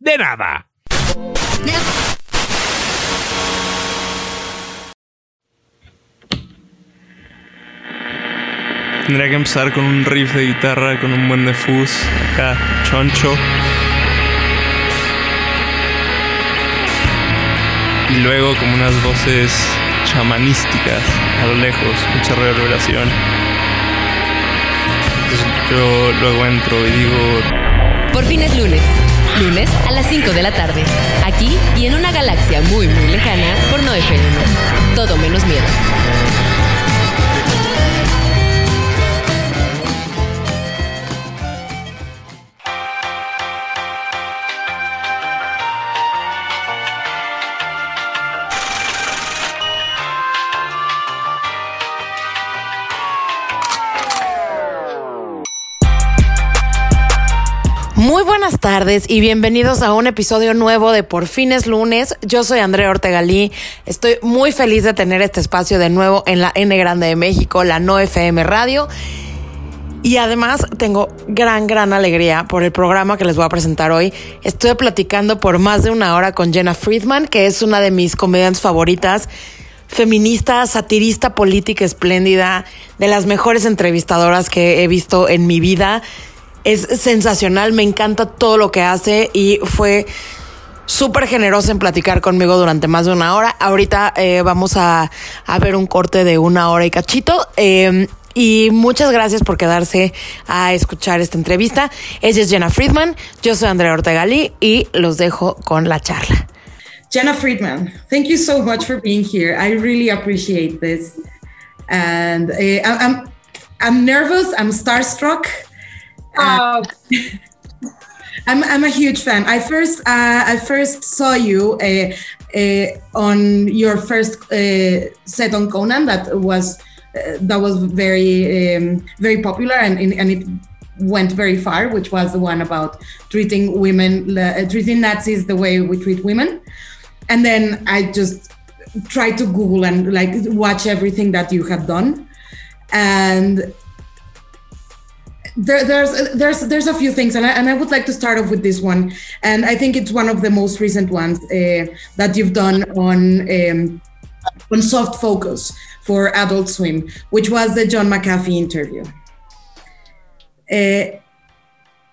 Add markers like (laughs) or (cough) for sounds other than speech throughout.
de nada. Tendría que empezar con un riff de guitarra, con un buen de fuzz, acá, choncho. Y luego como unas voces chamanísticas a lo lejos, mucha reverberación. Entonces yo luego entro y digo... Por fin es lunes. Lunes a las 5 de la tarde. Aquí y en una galaxia muy muy lejana por no FM. Todo menos miedo. Buenas tardes y bienvenidos a un episodio nuevo de Por fines lunes. Yo soy Andrea Ortegalí. Estoy muy feliz de tener este espacio de nuevo en la N Grande de México, la No FM Radio. Y además tengo gran, gran alegría por el programa que les voy a presentar hoy. Estoy platicando por más de una hora con Jenna Friedman, que es una de mis comediantes favoritas feminista, satirista política espléndida, de las mejores entrevistadoras que he visto en mi vida es sensacional, me encanta todo lo que hace y fue súper generosa en platicar conmigo durante más de una hora. Ahorita eh, vamos a, a, ver un corte de una hora y cachito. Eh, y muchas gracias por quedarse a escuchar esta entrevista. Ella es Jenna Friedman, yo soy Andrea Ortegalí y los dejo con la charla. Jenna Friedman, thank you so much for being here. I really appreciate this. And uh, I'm, I'm nervous, I'm starstruck. Uh, (laughs) I'm, I'm a huge fan. I first uh, I first saw you uh, uh on your first uh, set on Conan that was uh, that was very um, very popular and and it went very far, which was the one about treating women treating Nazis the way we treat women. And then I just tried to Google and like watch everything that you have done, and there, there's there's there's a few things, and I, and I would like to start off with this one, and I think it's one of the most recent ones uh, that you've done on um, on soft focus for Adult Swim, which was the John McAfee interview. Uh,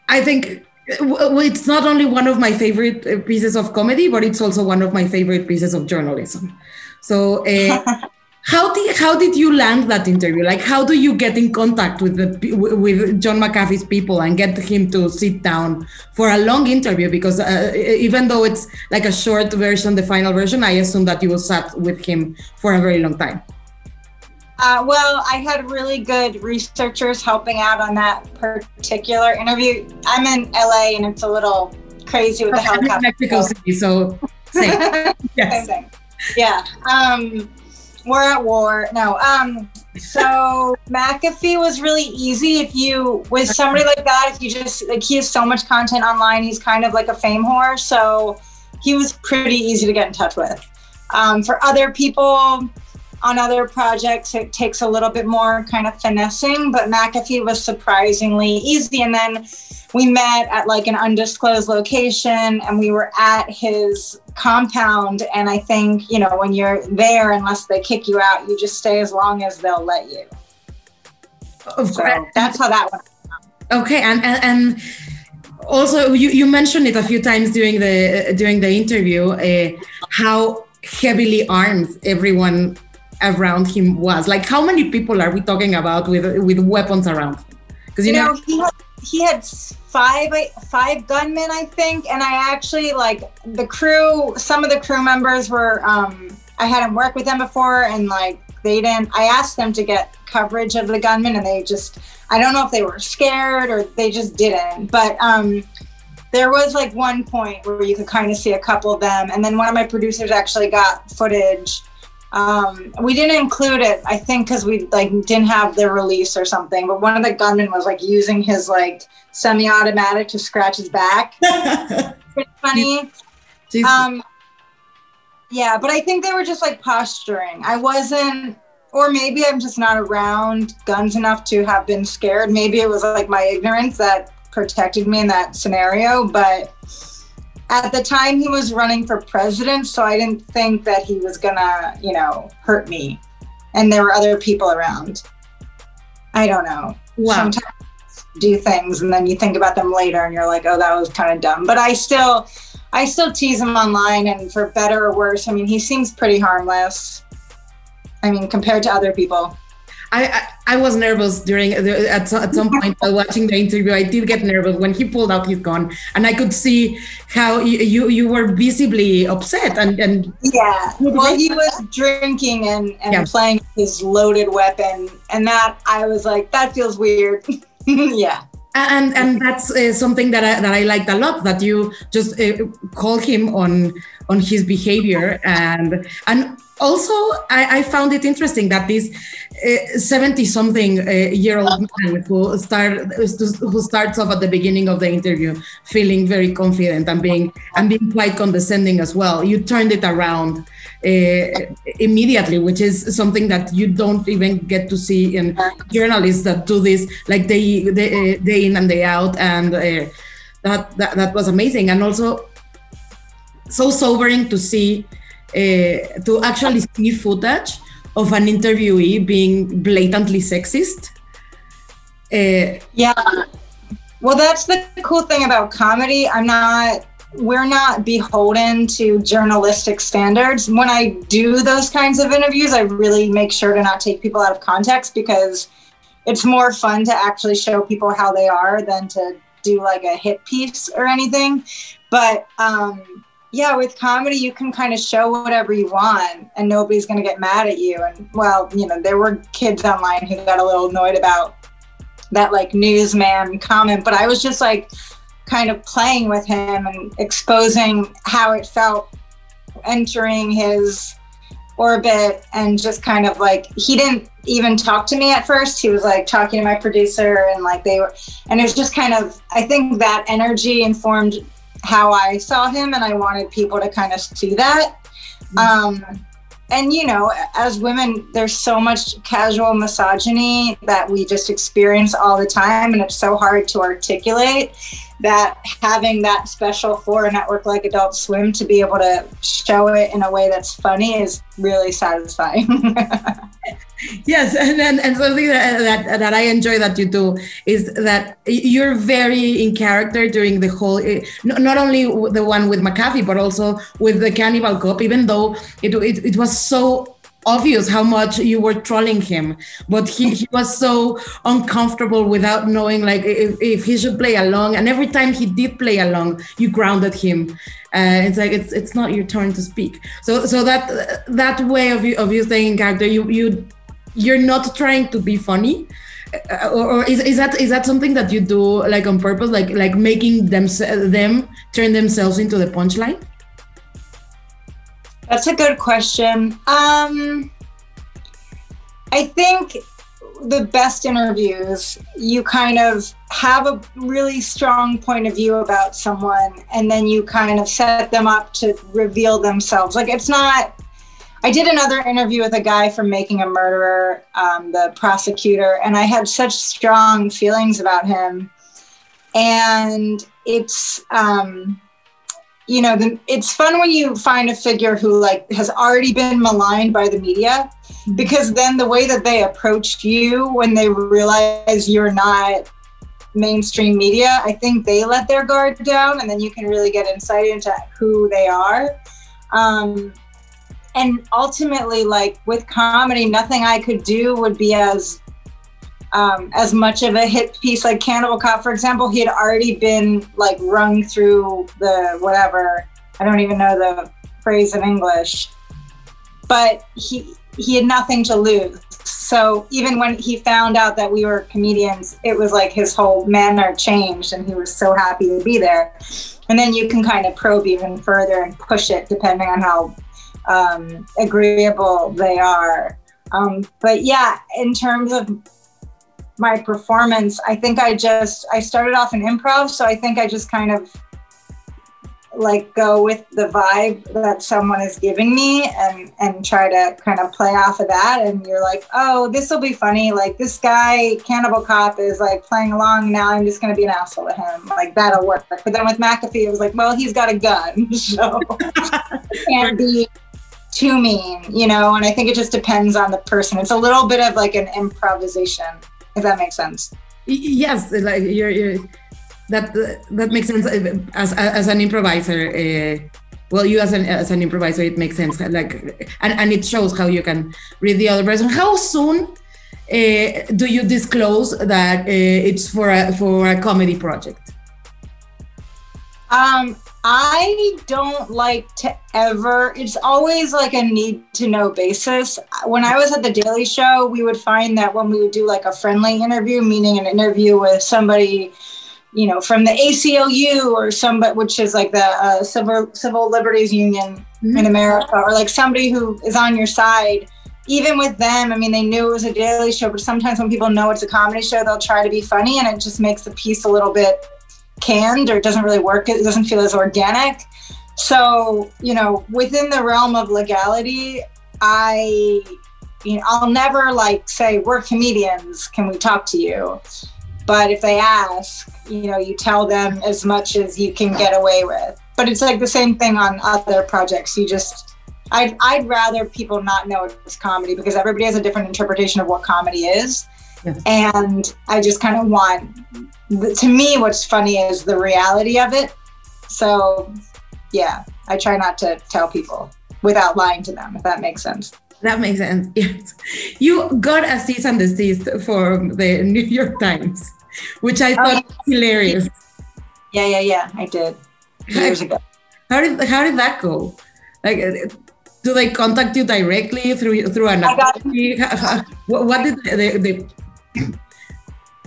I think it's not only one of my favorite uh, pieces of comedy, but it's also one of my favorite pieces of journalism. So. Uh, (laughs) how did how did you land that interview like how do you get in contact with the with john mcafee's people and get him to sit down for a long interview because uh, even though it's like a short version the final version i assume that you sat with him for a very long time uh, well, I had really good researchers helping out on that particular interview. I'm in LA and it's a little crazy with the (laughs) helicopter. Mexico City, so same. (laughs) yes. Same yeah. Um, we're at war. No. Um. So (laughs) McAfee was really easy. If you with somebody like that, if you just like he has so much content online, he's kind of like a fame whore. So he was pretty easy to get in touch with. Um, for other people on other projects, it takes a little bit more kind of finessing, but McAfee was surprisingly easy. And then we met at like an undisclosed location and we were at his compound. And i think you know when you're there unless they kick you out you just stay as long as they'll let you. Of so course. that's how that went. Okay and and, and also you, you mentioned it a few times during the uh, during the interview uh, how heavily armed everyone around him was like how many people are we talking about with with weapons around because you, you know, know he had, he had five five gunmen, I think, and I actually like the crew. Some of the crew members were um, I hadn't worked with them before, and like they didn't. I asked them to get coverage of the gunmen, and they just I don't know if they were scared or they just didn't. But um, there was like one point where you could kind of see a couple of them, and then one of my producers actually got footage. Um, we didn't include it, I think, because we like didn't have the release or something. But one of the gunmen was like using his like semi-automatic to scratch his back. (laughs) Pretty funny. Um, yeah, but I think they were just like posturing. I wasn't, or maybe I'm just not around guns enough to have been scared. Maybe it was like my ignorance that protected me in that scenario. But at the time, he was running for president, so I didn't think that he was gonna, you know, hurt me. And there were other people around. I don't know. Wow. Sometimes do things and then you think about them later and you're like, oh, that was kind of dumb. But I still, I still tease him online, and for better or worse, I mean, he seems pretty harmless. I mean, compared to other people. I, I, I was nervous during the, at, at some point while watching the interview. I did get nervous when he pulled out his gun, and I could see how you you, you were visibly upset and and yeah. Well, he was drinking and and yeah. playing his loaded weapon, and that I was like, that feels weird. (laughs) yeah and and that's uh, something that I, that I liked a lot that you just uh, call him on on his behavior and and also I, I found it interesting that this 70 uh, something uh, year old man who start who starts off at the beginning of the interview feeling very confident and being and being quite condescending as well. You turned it around uh, immediately, which is something that you don't even get to see in journalists that do this like day day, uh, day in and day out, and uh, that, that that was amazing, and also so sobering to see to actually see footage of an interviewee being blatantly sexist. Uh, yeah. Well, that's the cool thing about comedy. I'm not we're not beholden to journalistic standards. When I do those kinds of interviews, I really make sure to not take people out of context because it's more fun to actually show people how they are than to do like a hit piece or anything. But um, yeah, with comedy, you can kind of show whatever you want and nobody's going to get mad at you. And well, you know, there were kids online who got a little annoyed about that like newsman comment, but I was just like, kind of playing with him and exposing how it felt entering his orbit and just kind of like he didn't even talk to me at first he was like talking to my producer and like they were and it was just kind of i think that energy informed how i saw him and i wanted people to kind of see that mm-hmm. um and you know as women there's so much casual misogyny that we just experience all the time and it's so hard to articulate that having that special for a network like Adult Swim to be able to show it in a way that's funny is really satisfying. (laughs) yes, and, and and something that, that that I enjoy that you do is that you're very in character during the whole, eh, not only the one with McAfee, but also with the Cannibal Cop. Even though it it, it was so obvious how much you were trolling him. But he, he was so uncomfortable without knowing like if, if he should play along. And every time he did play along you grounded him. Uh, it's like it's it's not your turn to speak. So so that that way of you of you staying in character you you you're not trying to be funny uh, or, or is, is that is that something that you do like on purpose like like making them them turn themselves into the punchline that's a good question. Um, I think the best interviews, you kind of have a really strong point of view about someone, and then you kind of set them up to reveal themselves. Like it's not. I did another interview with a guy from Making a Murderer, um, the prosecutor, and I had such strong feelings about him. And it's um, you know, the, it's fun when you find a figure who like has already been maligned by the media, because then the way that they approach you when they realize you're not mainstream media, I think they let their guard down, and then you can really get insight into who they are. Um, and ultimately, like with comedy, nothing I could do would be as um, as much of a hit piece like Cannibal Cop, for example, he had already been like rung through the whatever. I don't even know the phrase in English, but he he had nothing to lose. So even when he found out that we were comedians, it was like his whole manner changed and he was so happy to be there. And then you can kind of probe even further and push it depending on how um, agreeable they are. Um, but yeah, in terms of my performance, I think I just I started off in improv, so I think I just kind of like go with the vibe that someone is giving me and and try to kind of play off of that. And you're like oh this will be funny. Like this guy cannibal cop is like playing along. Now i'm just going to be an asshole to him. Like that'll work. But then with mcafee it was like well he's got a gun. (laughs) So can't be too mean you know and i think it just depends on the person it's a little bit of like an improvisation if that makes sense yes like you're, you're that that makes sense as as an improviser. Uh, well, you as an as an improviser, it makes sense. Like, and, and it shows how you can read the other person. How soon uh, do you disclose that uh, it's for a for a comedy project? Um, I don't like to ever, it's always like a need to know basis. When I was at the Daily Show, we would find that when we would do like a friendly interview, meaning an interview with somebody you know, from the ACLU or somebody, which is like the uh, Civil Civil Liberties Union mm-hmm. in America, or like somebody who is on your side. Even with them, I mean, they knew it was a daily show, but sometimes when people know it's a comedy show, they'll try to be funny, and it just makes the piece a little bit canned, or doesn't really work. It doesn't feel as organic. So, you know, within the realm of legality, I, you know, I'll never like say we're comedians. Can we talk to you? But if they ask, you know, you tell them as much as you can get away with. But it's like the same thing on other projects. You just, I'd, I'd rather people not know it's comedy because everybody has a different interpretation of what comedy is. Yes. And I just kind of want, to me, what's funny is the reality of it. So, yeah, I try not to tell people without lying to them, if that makes sense. That makes sense. (laughs) Yes. You got a cease and desist for the New York Times which I thought oh, yeah. hilarious. Yeah, yeah, yeah. I did years ago. (laughs) How did how did that go? Like, uh, do they contact you directly through through an? what, what did they, they?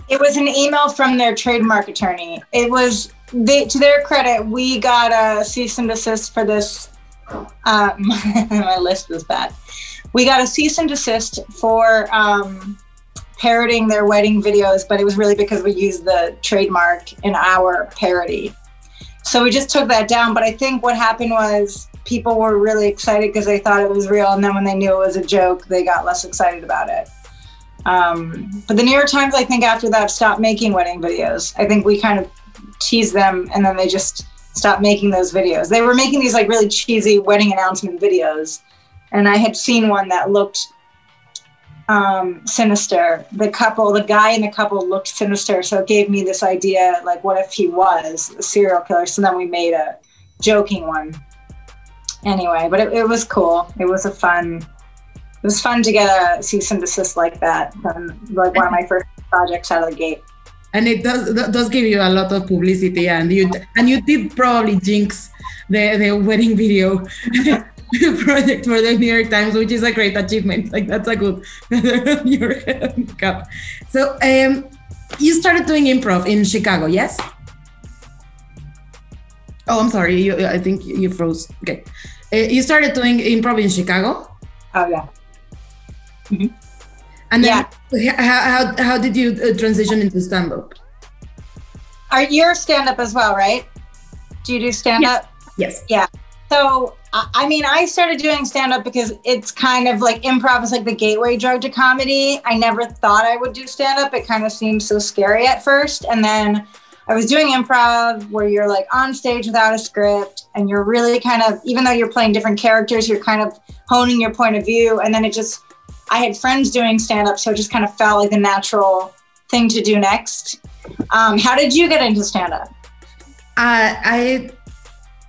It was an email from their trademark attorney. It was they, to their credit, we got a cease and desist for this. Um, (laughs) my list was bad. We got a cease and desist for um, parroting their wedding videos, but it was really because we used the trademark in our parody. So we just took that down. But I think what happened was people were really excited because they thought it was real. And then when they knew it was a joke, they got less excited about it. Um, but the New York Times, I think after that, stopped making wedding videos. I think we kind of teased them and then they just stopped making those videos. They were making these like really cheesy wedding announcement videos. And I had seen one that looked um, sinister. The couple, the guy in the couple looked sinister. So it gave me this idea like, what if he was a serial killer? So then we made a joking one. Anyway, but it, it was cool. It was a fun, it was fun to get a cease and desist like that from like one of my first projects out of the gate. And it does does give you a lot of publicity, and you and you did probably jinx the the wedding video (laughs) project for the New York Times, which is a great achievement. Like that's a good (laughs) New York Cup. So um, you started doing improv in Chicago, yes? Oh, I'm sorry. You, I think you froze. Okay. Uh, you started doing improv in Chicago. Oh yeah. Mm-hmm. And then yeah. how, how, how did you uh, transition into stand up? Are you stand up as well, right? Do you do stand up? Yes. Yeah. So, I mean, I started doing stand up because it's kind of like improv is like the gateway drug to comedy. I never thought I would do stand up. It kind of seemed so scary at first. And then I was doing improv where you're like on stage without a script and you're really kind of, even though you're playing different characters, you're kind of honing your point of view. And then it just, I had friends doing stand up. So it just kind of felt like the natural thing to do next. Um, how did you get into stand up? Uh, I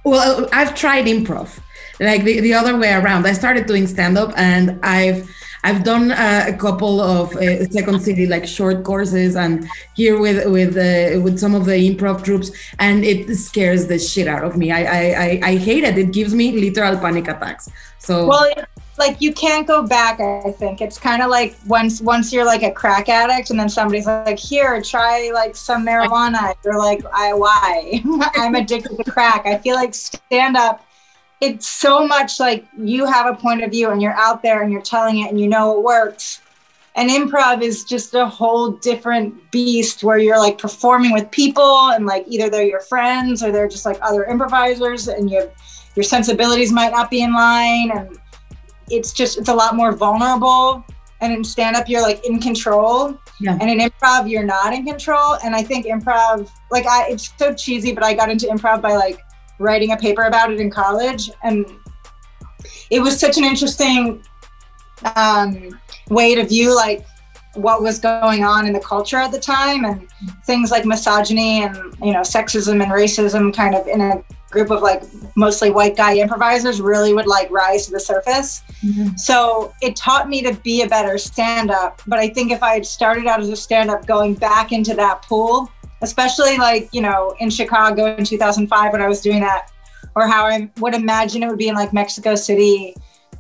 well, I've tried improv, like the, the other way around. I started doing stand up, and I've I've done uh, a couple of uh, Second City like short courses, and here with with uh, with some of the improv troupes, and it scares the shit out of me. I I I, I hate it. It gives me literal panic attacks. So well, like you can't go back i think. It's kind of like once once you're like a crack addict and then somebody's like here try like some marijuana. You're like i why? (laughs) I'm addicted to crack. I feel like stand up it's so much like you have a point of view and you're out there and you're telling it and you know it works. And improv is just a whole different beast where you're like performing with people and like either they're your friends or they're just like other improvisers and you your sensibilities might not be in line and it's just it's a lot more vulnerable. And in stand up you're like in control. Yeah. and in improv you're not in control. And i think improv like i it's so cheesy but i got into improv by like writing a paper about it in college. And it was such an interesting um, way to view like what was going on in the culture at the time and things like misogyny and you know sexism and racism kind of in a group of like mostly white guy improvisers really would like rise to the surface. Mm-hmm. So it taught me to be a better stand up. But I think if I had started out as a stand up going back into that pool, especially like, you know, in Chicago in 2005 when I was doing that, or how I would imagine it would be in like Mexico City,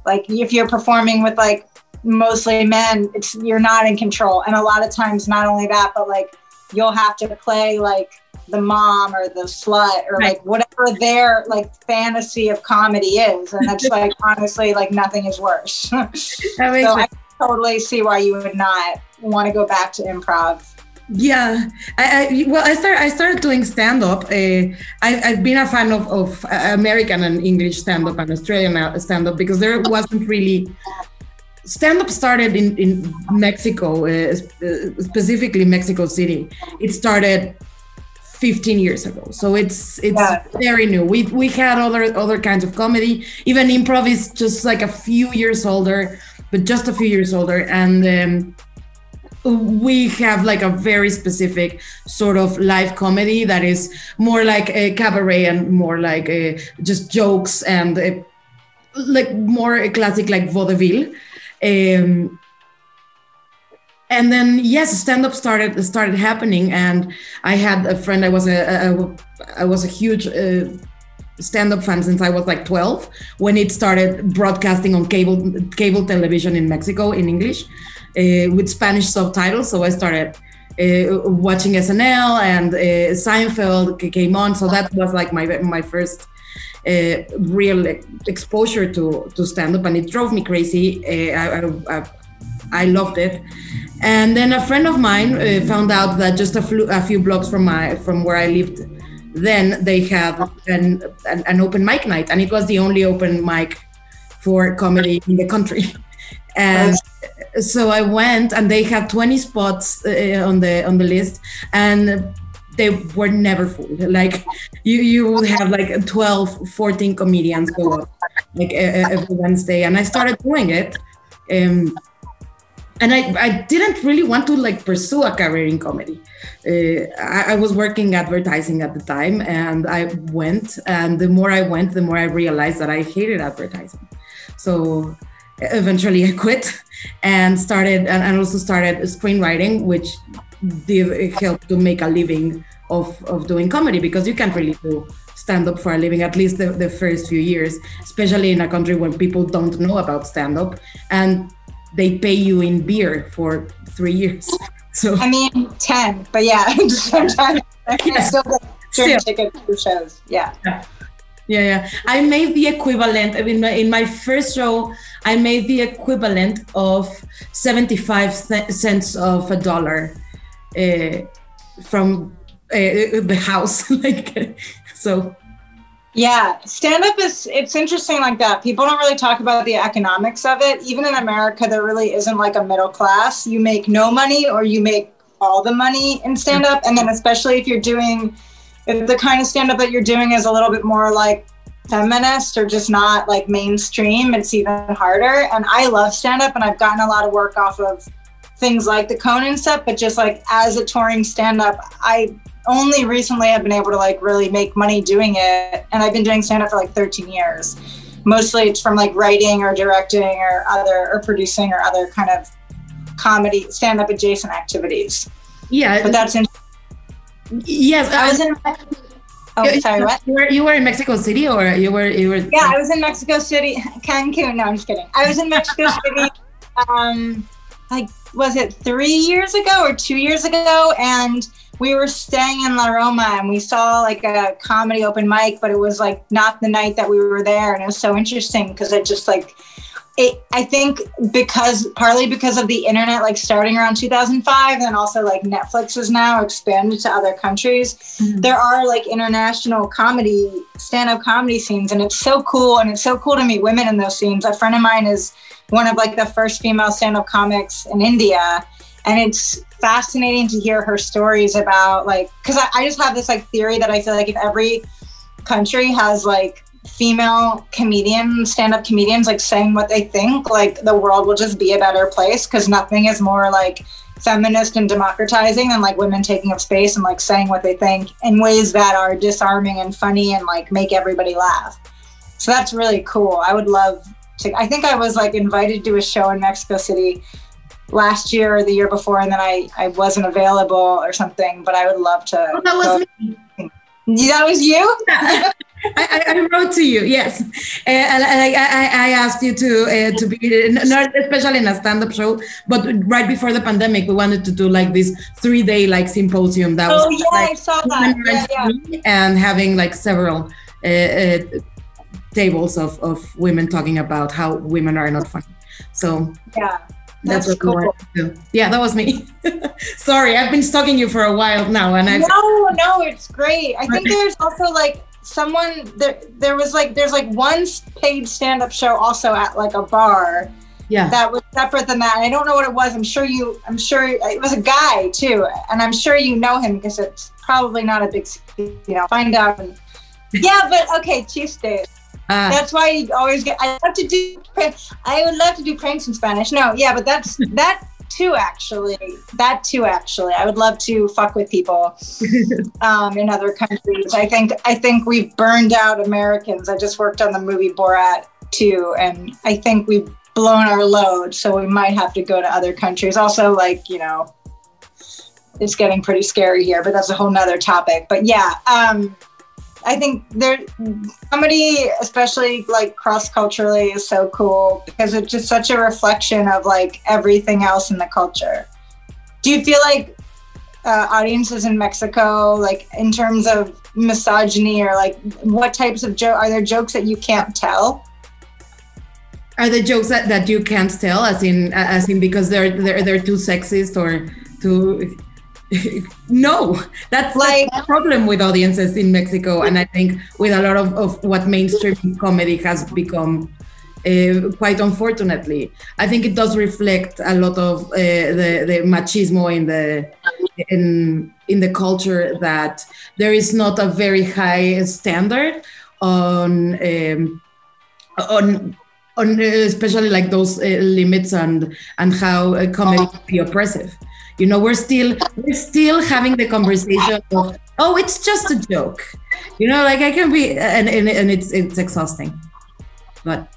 like if you're performing with like mostly men, it's you're not in control. And a lot of times, not only that, but like you'll have to play like the mom or the slut or right. like whatever their like fantasy of comedy is. And that's (laughs) like honestly like nothing is worse. (laughs) So i totally see why you would not want to go back to improv. Yeah. I, I, well i started i started doing stand-up uh, I, have been a fan of, of american and english stand-up and australian stand-up because there wasn't really stand-up started in, in mexico uh, specifically mexico city. It started 15 years ago. So it's it's yeah. very new. We we had other other kinds of comedy. Even improv is just like a few years older but just a few years older. And um, we have like a very specific sort of live comedy that is more like a cabaret and more like a, just jokes and a, like more a classic like vaudeville. Um, and then yes stand up started started happening. And i had a friend i was a, a I was a huge uh, stand up fan since i was like 12 when it started broadcasting on cable cable television in mexico in english uh, with spanish subtitles. So i started uh, watching snl and uh, seinfeld came on. So that was like my my first uh, real exposure to to stand up and it drove me crazy. Uh, I, I, I loved it and then a friend of mine uh, found out that just a, flu- a, few blocks from my from where I lived, then they have an, an, an open mic night, and it was the only open mic for comedy in the country. (laughs) And so I went, and they had 20 spots uh, on the on the list, and they were never full. Like you, you would have like 12, 14 comedians go up like every Wednesday, and I started doing it. Um, and I, I didn't really want to like pursue a career in comedy. Uh, I, I, was working advertising at the time, and I went. And the more I went, the more I realized that I hated advertising. So eventually, I quit and started, and, and also started screenwriting, which did help to make a living of of doing comedy because you can't really do stand up for a living at least the, the first few years, especially in a country where people don't know about stand up and they pay you in beer for three years. (laughs) So I mean ten, but yeah, (laughs) sometimes yeah. still get still. tickets for shows. Yeah. yeah. Yeah, yeah. I made the equivalent. I mean, in my first show, I made the equivalent of seventy-five cents of a dollar uh, from uh, the house. (laughs) like, so yeah, stand up is it's interesting like that. People don't really talk about the economics of it. Even in America, there really isn't like a middle class. You make no money or you make all the money in stand up. And then especially if you're doing if the kind of stand up that you're doing is a little bit more like feminist or just not like mainstream, it's even harder. And I love stand up and I've gotten a lot of work off of things like the Conan set, but just like as a touring stand up, I only recently I've been able to like really make money doing it. And I've been doing stand up for like 13 years. Mostly it's from like writing or directing or other or producing or other kind of comedy stand up adjacent activities. Yeah. But that's in Yes, I was in Oh, sorry, what? You were, you were in Mexico City or you were you were Yeah, I was in Mexico City, (laughs) Cancun. No, I'm just kidding. I was in Mexico (laughs) City, um, like was it three years ago or two years ago, and we were staying in La Roma and we saw like a comedy open mic, but it was like not the night that we were there, and it was so interesting because it just like it, I think because partly because of the internet, like starting around 2005, and also like Netflix is now expanded to other countries. Mm-hmm. There are like international comedy, stand up comedy scenes, and it's so cool. And it's so cool to meet women in those scenes. A friend of mine is one of like the first female stand up comics in India. And it's fascinating to hear her stories about like, because I, I just have this like theory that I feel like if every country has like female comedians, stand-up comedians like saying what they think, like the world will just be a better place because nothing is more like feminist and democratizing than like women taking up space and like saying what they think in ways that are disarming and funny and like make everybody laugh. So that's really cool. I would love to I think I was like invited to a show in Mexico City last year or the year before and then I I wasn't available or something, but I would love to oh, that was go. me. That was you? I, I, wrote to you, yes, and I, I, I, asked you to uh, to be not especially in a stand-up show, but right before the pandemic, we wanted to do like this three-day like symposium that oh, was yeah, like, I saw that. Yeah, yeah. and having like several uh, uh, tables of, of women talking about how women are not funny. So yeah, that's, That's what cool. do. Yeah, that was me. (laughs) Sorry, I've been stalking you for a while now, and I. No, no, it's great. I think there's also like someone there. There was like there's like one paid stand-up show also at like a bar. Yeah. That was separate than that. And I don't know what it was. I'm sure you. I'm sure it was a guy too, and I'm sure you know him because it's probably not a big. You know, find out. And, (laughs) yeah, but okay, Tuesday. Uh, that's why you always get. I love to do. I would love to do pranks in Spanish. No, yeah, but that's (laughs) that too. Actually, that too. Actually, I would love to fuck with people (laughs) um, in other countries. I think. I think we've burned out Americans. I just worked on the movie Borat too, and I think we've blown our load. So we might have to go to other countries. Also, like you know, it's getting pretty scary here, but that's a whole nother topic. But yeah. Um, I think there comedy, especially like cross culturally, is so cool because it's just such a reflection of like everything else in the culture. Do you feel like uh, audiences in Mexico, like in terms of misogyny or like what types of joke are there jokes that you can't tell? Are there jokes that, that you can't tell, as in as in because they're they're they're too sexist or too (laughs) no, that's like a problem with audiences in Mexico, and I think with a lot of, of what mainstream comedy has become. Uh, quite unfortunately, I think it does reflect a lot of uh, the the machismo in the in in the culture that there is not a very high standard on um, on on especially like those uh, limits and and how uh, comedy can be oppressive you know we're still we're still having the conversation of oh it's just a joke you know like i can be and and, and it's it's exhausting but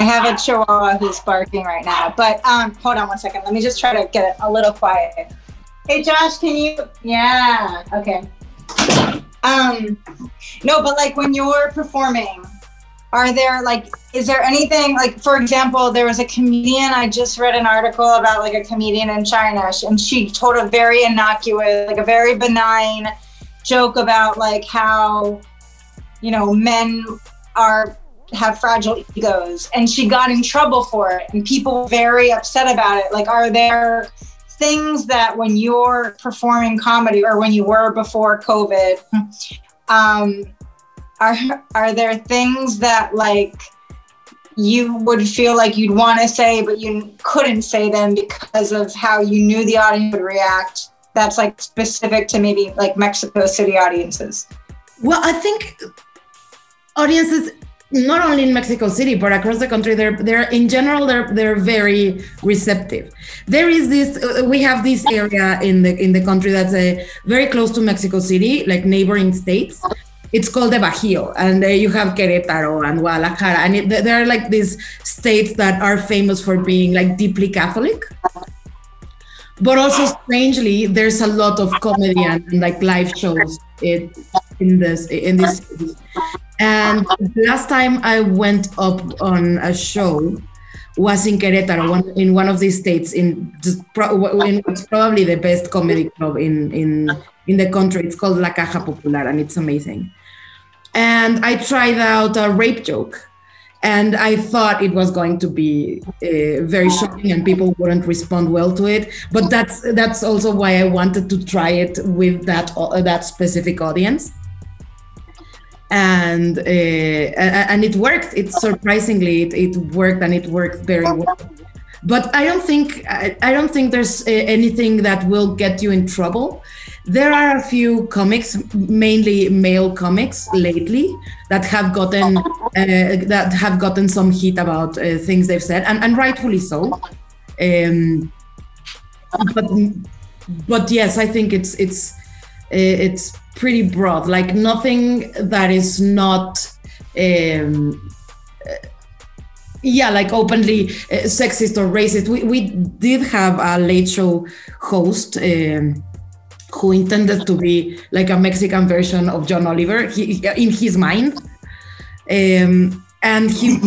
I have a chihuahua who's barking right now, but um, hold on one second. Let me just try to get it a little quiet. Hey, Josh, can you? Yeah. Okay. Um, no, but like when you're performing, are there like is there anything like for example there was a comedian i just read an article about like a comedian in china and she told a very innocuous like a very benign joke about like how you know men are have fragile egos and she got in trouble for it and people were very upset about it. Like are there things that when you're performing comedy or when you were before covid (laughs) um are are there things that like you would feel like you'd want to say but you couldn't say them because of how you knew the audience would react? That's like specific to maybe like mexico city audiences. Well i think audiences not only in mexico city but across the country they're they're in general they're they're very receptive. There is this uh, we have this area in the in the country that's uh, very close to mexico city like neighboring states it's called the Bajío, and uh, you have Querétaro and Guadalajara, and it, there are like these states that are famous for being like deeply Catholic. But also strangely, there's a lot of comedy and, and like live shows it, in this in this. And last time I went up on a show was in Querétaro, one, in one of these states, in, in probably the best comedy club in in in the country. It's called La Caja Popular, and it's amazing. And I tried out a rape joke and I thought it was going to be uh, very shocking and people wouldn't respond well to it. But that's that's also why I wanted to try it with that uh, that specific audience. And uh, and it worked. It surprisingly it, it worked and it worked very well. But I don't think I, don't think there's uh, anything that will get you in trouble there are a few comics, mainly male comics, lately that have gotten (laughs) uh, that have gotten some heat about uh, things they've said, and, and rightfully so. Um, but but yes, I think it's it's uh, it's pretty broad. Like nothing that is not. Um, yeah, like openly uh, sexist or racist. We, we did have a late show host um, who intended to be like a Mexican version of John Oliver he, in his mind. Um, and he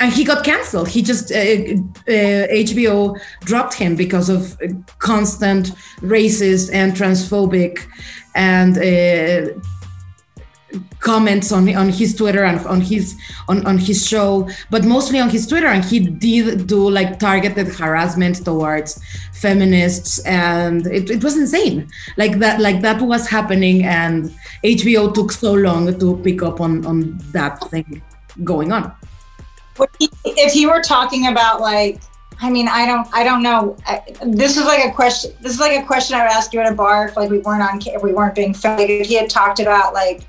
and he got canceled. He just uh, uh, HBO dropped him because of constant racist and transphobic and uh, comments on on his Twitter and on his on, on his show, but mostly on his Twitter. And he did do like targeted harassment towards feminists, and it, it was insane. Like that, like that was happening, and HBO took so long to pick up on on that thing going on. If he were talking about like I mean, I don't, I don't know. I, this is like a question. This is like a question I would ask you at a bar if like we weren't on, if we weren't being filmed. Like, if he had talked about like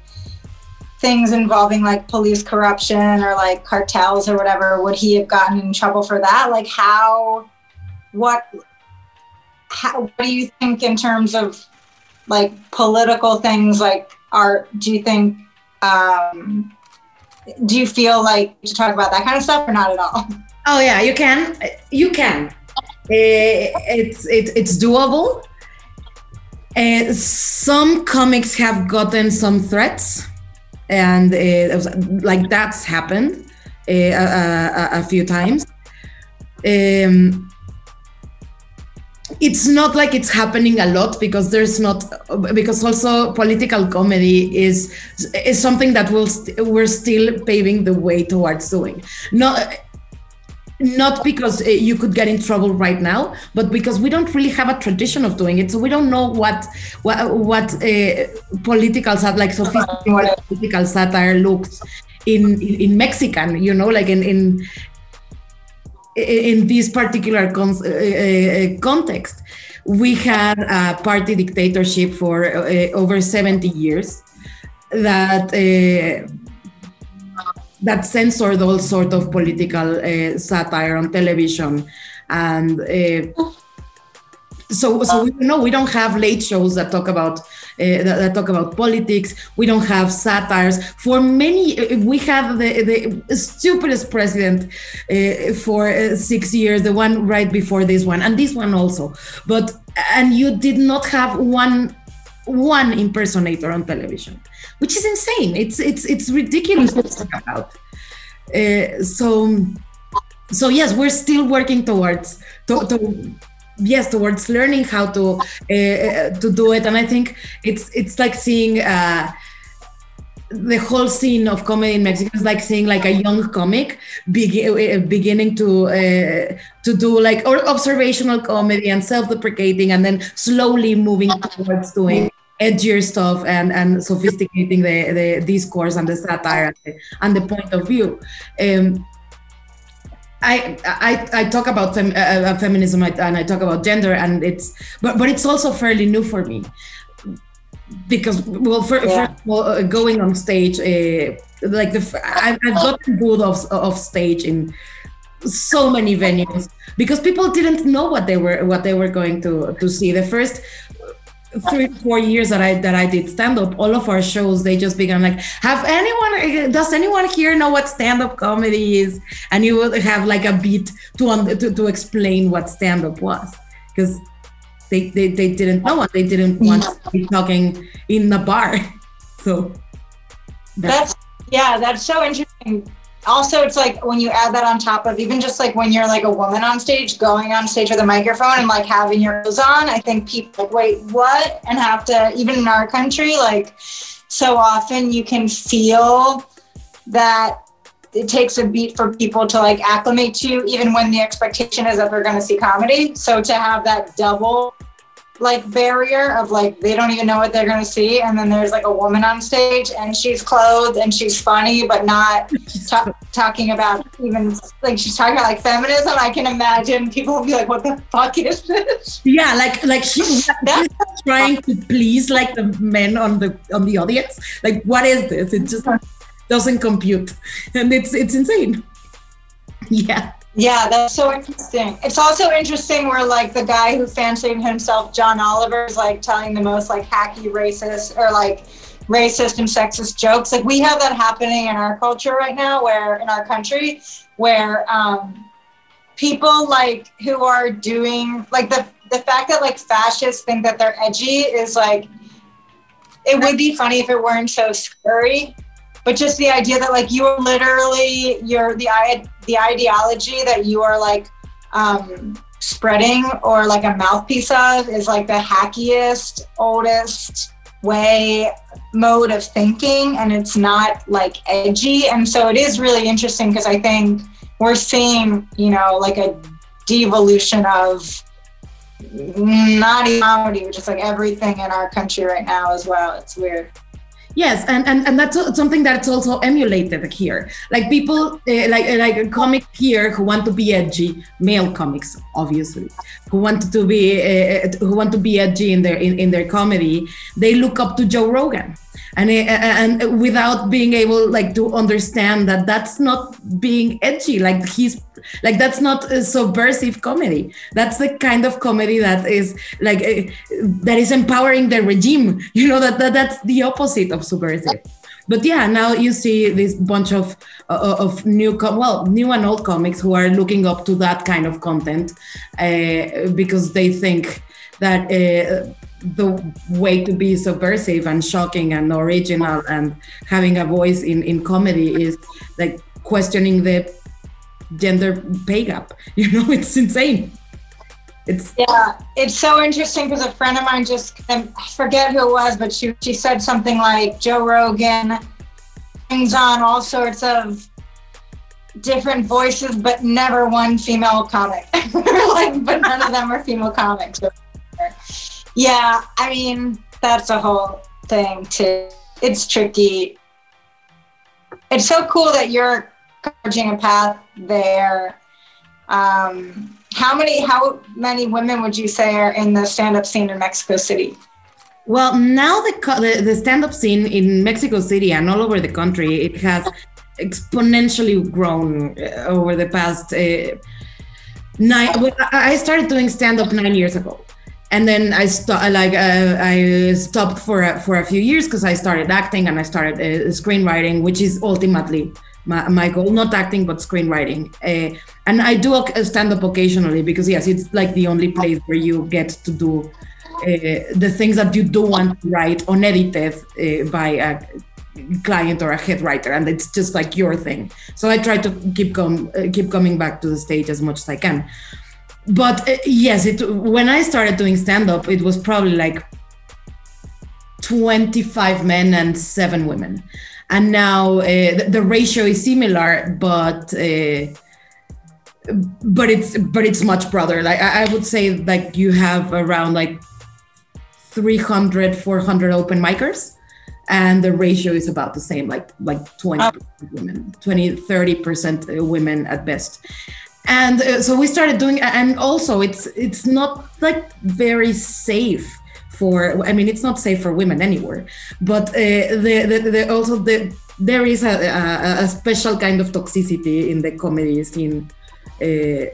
things involving like police corruption or like cartels or whatever, would he have gotten in trouble for that? Like how, what, how, what do you think in terms of like political things? Like, are do you think? Um, do you feel like to talk about that kind of stuff or not at all? Oh yeah, you can. You can. Uh, it's it, it's doable. Uh, some comics have gotten some threats and it was, like that's happened uh, a, a, few times. Um, it's not like it's happening a lot because there's not because also political comedy is is something that will we st- we're still paving the way towards doing. Not not because uh, you could get in trouble right now, but because we don't really have a tradition of doing it. So we don't know what what what uh, political sat like sophisticated political satire looks in, in, in Mexican. You know, like in in in this particular con- uh, context, we had a party dictatorship for uh, over seventy years that uh, that censored all sort of political uh, satire on television. And uh, so so we know. We don't have late shows that talk about uh, that, that, talk about politics. We don't have satires. For many uh, we have the, the stupidest president uh, for uh, six years the one right before this one and this one also. But and you did not have one one impersonator on television which is insane. It's it's it's ridiculous to talk about. Uh, so so yes, we're still working towards to, to yes towards learning how to uh, to do it, and I think it's it's like seeing. Uh, the whole scene of comedy in Mexico is like seeing like a young comic be- beginning to uh, to do like or observational comedy and self-deprecating, and then slowly moving towards doing edgier stuff and and sophisticating the the discourse and the satire and the, and the point of view. Um, I, I I talk about fem, uh, uh feminism and I talk about gender and it's but but it's also fairly new for me because well for, yeah. for well, uh, going on stage uh, like the I've, I've gotten booed off off stage in so many venues because people didn't know what they were what they were going to to see the first three four years that I that I did stand up, all of our shows they just began like, have anyone does anyone here know what stand up comedy is? And you would have like a beat to to, to explain what stand up was because they, they they didn't know what they didn't want to be talking in the bar. So that's, that's yeah, that's so interesting. Also, it's like when you add that on top of even just like when you're like a woman on stage, going on stage with a microphone and like having your clothes on, I think people like, wait, what? And have to, even in our country, like so often you can feel that it takes a beat for people to like acclimate to, even when the expectation is that they're going to see comedy. So to have that double like barrier of like they don't even know what they're going to see and then there's like a woman on stage and she's clothed and she's funny but not (laughs) ta- talking about even like she's talking about like feminism. I can imagine people will be like what the fuck is this? Yeah like like she's (laughs) trying to please like the men on the on the audience? Like what is this? It just (laughs) doesn't compute. And it's it's insane. Yeah yeah, that's so interesting. It's also interesting where like the guy who fancied himself John Oliver is like telling the most like hacky racist or like racist and sexist jokes. Like we have that happening in our culture right now, where in our country, where um, people like who are doing like the the fact that like fascists think that they're edgy is like it would be funny if it weren't so scary but just the idea that like you are literally you're the the ideology that you are like um, spreading or like a mouthpiece of is like the hackiest oldest way mode of thinking and it's not like edgy and so it is really interesting because i think we're seeing you know like a devolution of not comedy, just like everything in our country right now as well. It's weird. Yes, and, and, and that's something that's also emulated here. Like people, uh, like like a comic here who want to be edgy, male comics, obviously, who want to be uh, who want to be edgy in their in, in their comedy. They look up to Joe Rogan and and without being able like to understand that that's not being edgy like he's like that's not a subversive comedy. That's the kind of comedy that is like uh, that is empowering the regime. (laughs) You know that, that that's the opposite of subversive. But yeah now you see this bunch of uh, of new com- well new and old comics who are looking up to that kind of content uh, because they think that uh, the way to be subversive and shocking and original and having a voice in, in comedy is like questioning the gender pay gap. (laughs) You know, it's insane. It's yeah, it's so interesting because a friend of mine just um, I forget who it was, but she she said something like Joe Rogan brings on all sorts of different voices, but never one female comic. (laughs) like, but none of them are female comics. Yeah, I mean, that's a whole thing too. It's tricky. It's so cool that you're encouraging a path there. Um, how many how many women would you say are in the stand-up scene in Mexico City? Well, now the the, stand-up scene in Mexico City and all over the country it has exponentially grown uh, over the past uh, nine. I started doing stand-up nine years ago and then I st- like uh, I stopped for a, for a few years because I started acting and I started uh, screenwriting, which is ultimately my, my goal. Not acting, but screenwriting. Uh, and I do stand up occasionally because yes, it's like the only place where you get to do uh, the things that you don't want to write unedited uh, by a client or a head writer, and it's just like your thing. So I try to keep com- uh, keep coming back to the stage as much as I can but uh, yes, it when I started doing stand up, it was probably like 25 men and seven women. And now uh, the, the, ratio is similar, but uh, but it's but it's much broader. Like I, I, would say, like you have around like 300, 400 open micers, and the ratio is about the same, like like 20 oh. women, 20, 30 percent women at best and uh, so we started doing and also it's it's not like very safe for i mean it's not safe for women anywhere but uh, the, the, the, also the there is a, a, a, special kind of toxicity in the comedy scene uh,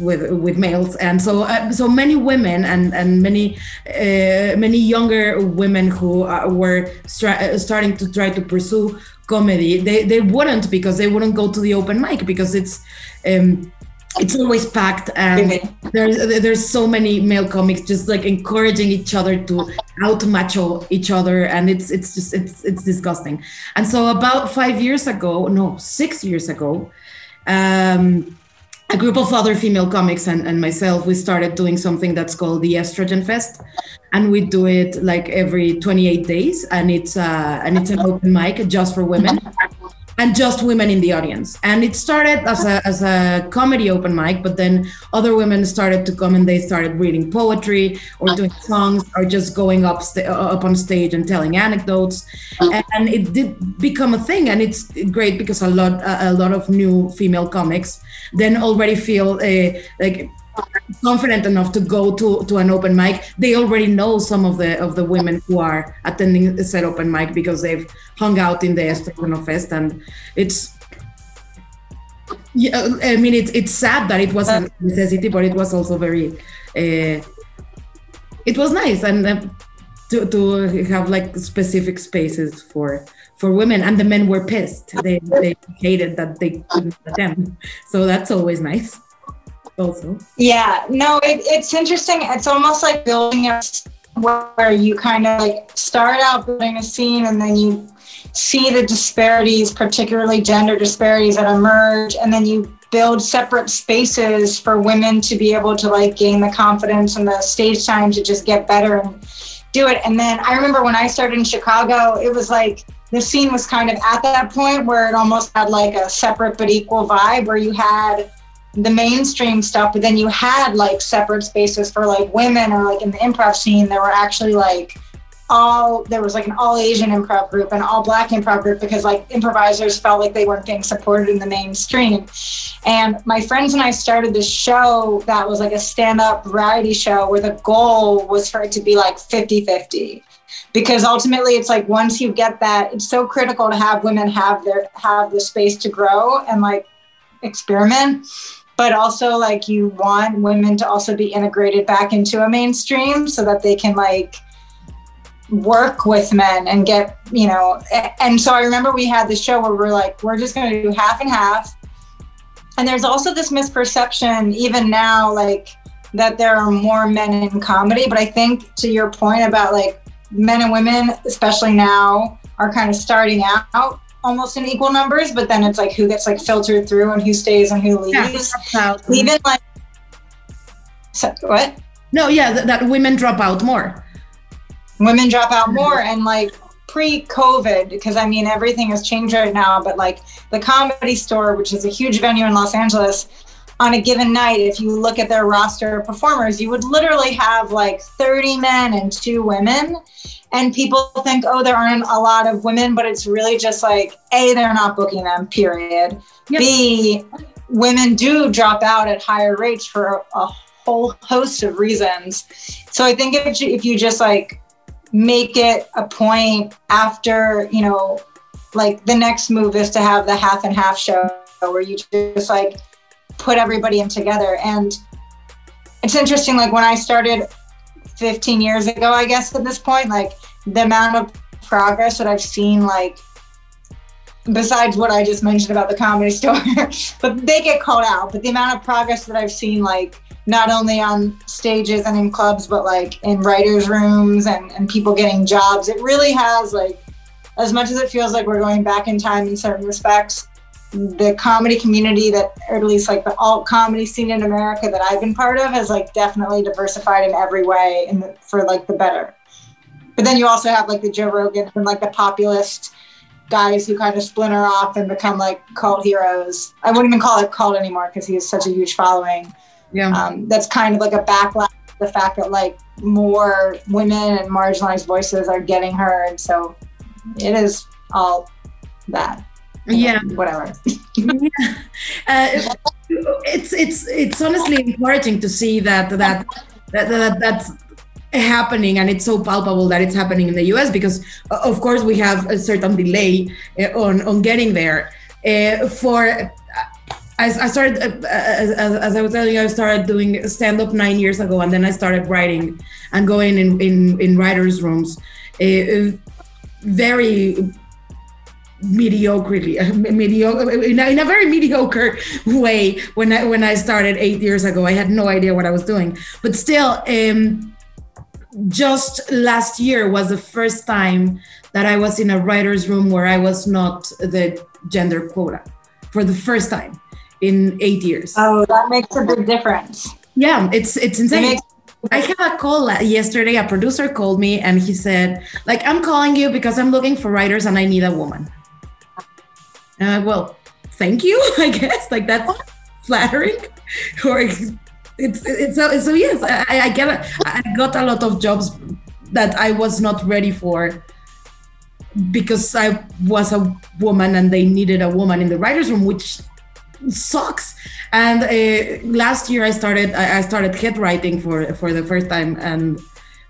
with with males. And so uh, so many women and and many uh, many younger women who uh, were starting to try to pursue comedy they they wouldn't because they wouldn't go to the open mic because it's um, it's always packed and there's there's so many male comics just like encouraging each other to out macho each other and it's it's just it's it's disgusting. And so about five years ago no six years ago um a group of other female comics and, and myself we started doing something that's called the estrogen fest and we do it like every 28 days and it's uh and it's an open mic just for women and just women in the audience. And it started as a, as a comedy open mic, but then other women started to come and they started reading poetry or ah. doing songs or just going up st- uh, up on stage and telling anecdotes. Ah. And it did become a thing, and it's great because a lot a lot of new female comics then already feel uh, like confident enough to go to, to an open mic. They already know some of the of the women who are attending set open mic because they've hung out in the Estrogen Fest and it's yeah i mean it's it's sad that it was a necessity but it was also very uh, it was nice and uh, to, to have like specific spaces for for women and the men were pissed. They, they hated that they couldn't attend. So that's always nice also. Yeah, no, it, it's interesting. It's almost like building a where you kind of like start out building a scene and then you see the disparities, particularly gender disparities that emerge, and then you build separate spaces for women to be able to like gain the confidence and the stage time to just get better and do it. And then I remember when I started in Chicago, it was like the scene was kind of at that point where it almost had like a separate but equal vibe where you had the mainstream stuff, but then you had like separate spaces for like women or like in the improv scene, there were actually like all there was like an all Asian improv group and all black improv group because like improvisers felt like they weren't being supported in the mainstream. And my friends and I started this show that was like a stand-up variety show where the goal was for it to be like 50-50 because ultimately it's like once you get that it's so critical to have women have their have the space to grow and like experiment but also like you want women to also be integrated back into a mainstream so that they can like work with men and get you know and so i remember we had the show where we're like we're just going to do half and half. And there's also this misperception even now like that there are more men in comedy but i think to your point about like men and women especially now are kind of starting out almost in equal numbers, but then it's like who gets like filtered through and who stays and who leaves. Yeah, Even like so, what? No, yeah, th- that women drop out more. Women drop out more, and like pre-COVID, because I mean everything has changed right now. But like the Comedy Store, which is a huge venue in Los Angeles, on a given night, if you look at their roster of performers, you would literally have like 30 men and two women. And people think oh there aren't a lot of women but it's really just like a they're not booking them period. Yep. b women do drop out at higher rates for a, whole host of reasons. So i think if you, if you just like make it a point after you know like the next move is to have the half and half show where you just like put everybody in together. And it's interesting like when i started 15 years ago, I guess, at this point, like the amount of progress that I've seen, like, besides what I just mentioned about the comedy (laughs) store, but they get called out, but the amount of progress that I've seen, like, not only on stages and in clubs, but like in writers' rooms and, and people getting jobs, it really has, like, as much as it feels like we're going back in time in certain respects, the comedy community that or at least like the alt comedy scene in america that i've been part of has like definitely diversified in every way and for like the better. But then you also have like the joe rogan and like the populist guys who kind of splinter off and become like cult heroes. I wouldn't even call it cult anymore because he has such a huge following. Yeah. Um, that's kind of like a backlash the fact that like more women and marginalized voices are getting heard. So it is all that yeah. Whatever. Yeah. Uh, it's it's it's honestly encouraging to see that that that, that that's happening and it's so palpable that it's happening in the US because of course we have a certain delay uh, on on getting there. Uh, for I, I started uh, as, as, I was telling you I started doing stand up 9 years ago and then I started writing and going in in, in writers rooms. Uh, very mediocrely mediocre in a, in a very mediocre way when i when i started eight years ago i had no idea what i was doing but still um just last year was the first time that i was in a writer's room where i was not the gender quota for the first time in eight years oh that makes a big difference yeah it's it's insane it I had a call yesterday. A producer called me and he said, like, I'm calling you because I'm looking for writers and I need a woman. Uh, well, thank you, (laughs) I guess. Like that's flattering. (laughs) or it's it's so, so yes, I, I get a, I got a lot of jobs that I was not ready for because I was a woman and they needed a woman in the writers' room, which sucks. And uh, last year I started I started head writing for for the first time, and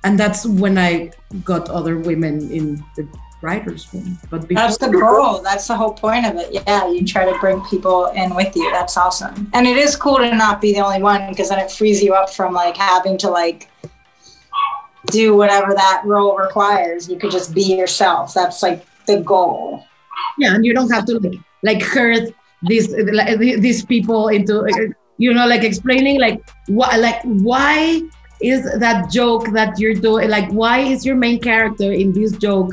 and that's when I got other women in the writers room. But that's the goal. That's the whole point of it. Yeah, you try to bring people in with you. That's awesome. And it is cool to not be the only one because then it frees you up from like having to like do whatever that role requires. You could just be yourself. That's like the goal. Yeah, and you don't have to like, like hurt these these people into you know like explaining like what like why is that joke that you're doing like why is your main character in this joke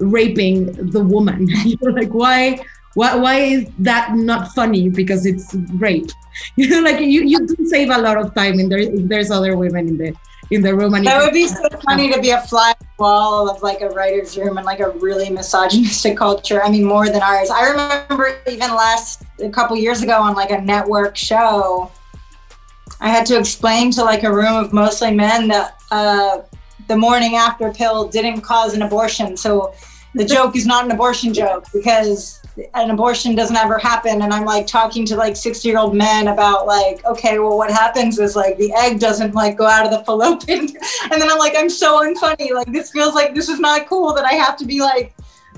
raping the woman. (laughs) You're like why why, why is that not funny? Because it's rape. (laughs) You know like you, you do save a lot of time in there if there's other women in the in the room and that would be so funny to be a fly wall of like a writer's room and like a really misogynistic culture. I mean more than ours. I remember even last a couple years ago on like a network show i had to explain to like a room of mostly men that uh, the morning after pill didn't cause an abortion. So the joke is not an abortion joke because an abortion doesn't ever happen. And i'm like talking to like 60 year old men about like okay well what happens is like the egg doesn't like go out of the fallopian. (laughs) And then i'm like i'm so unfunny. Like this feels like this is not cool that i have to be like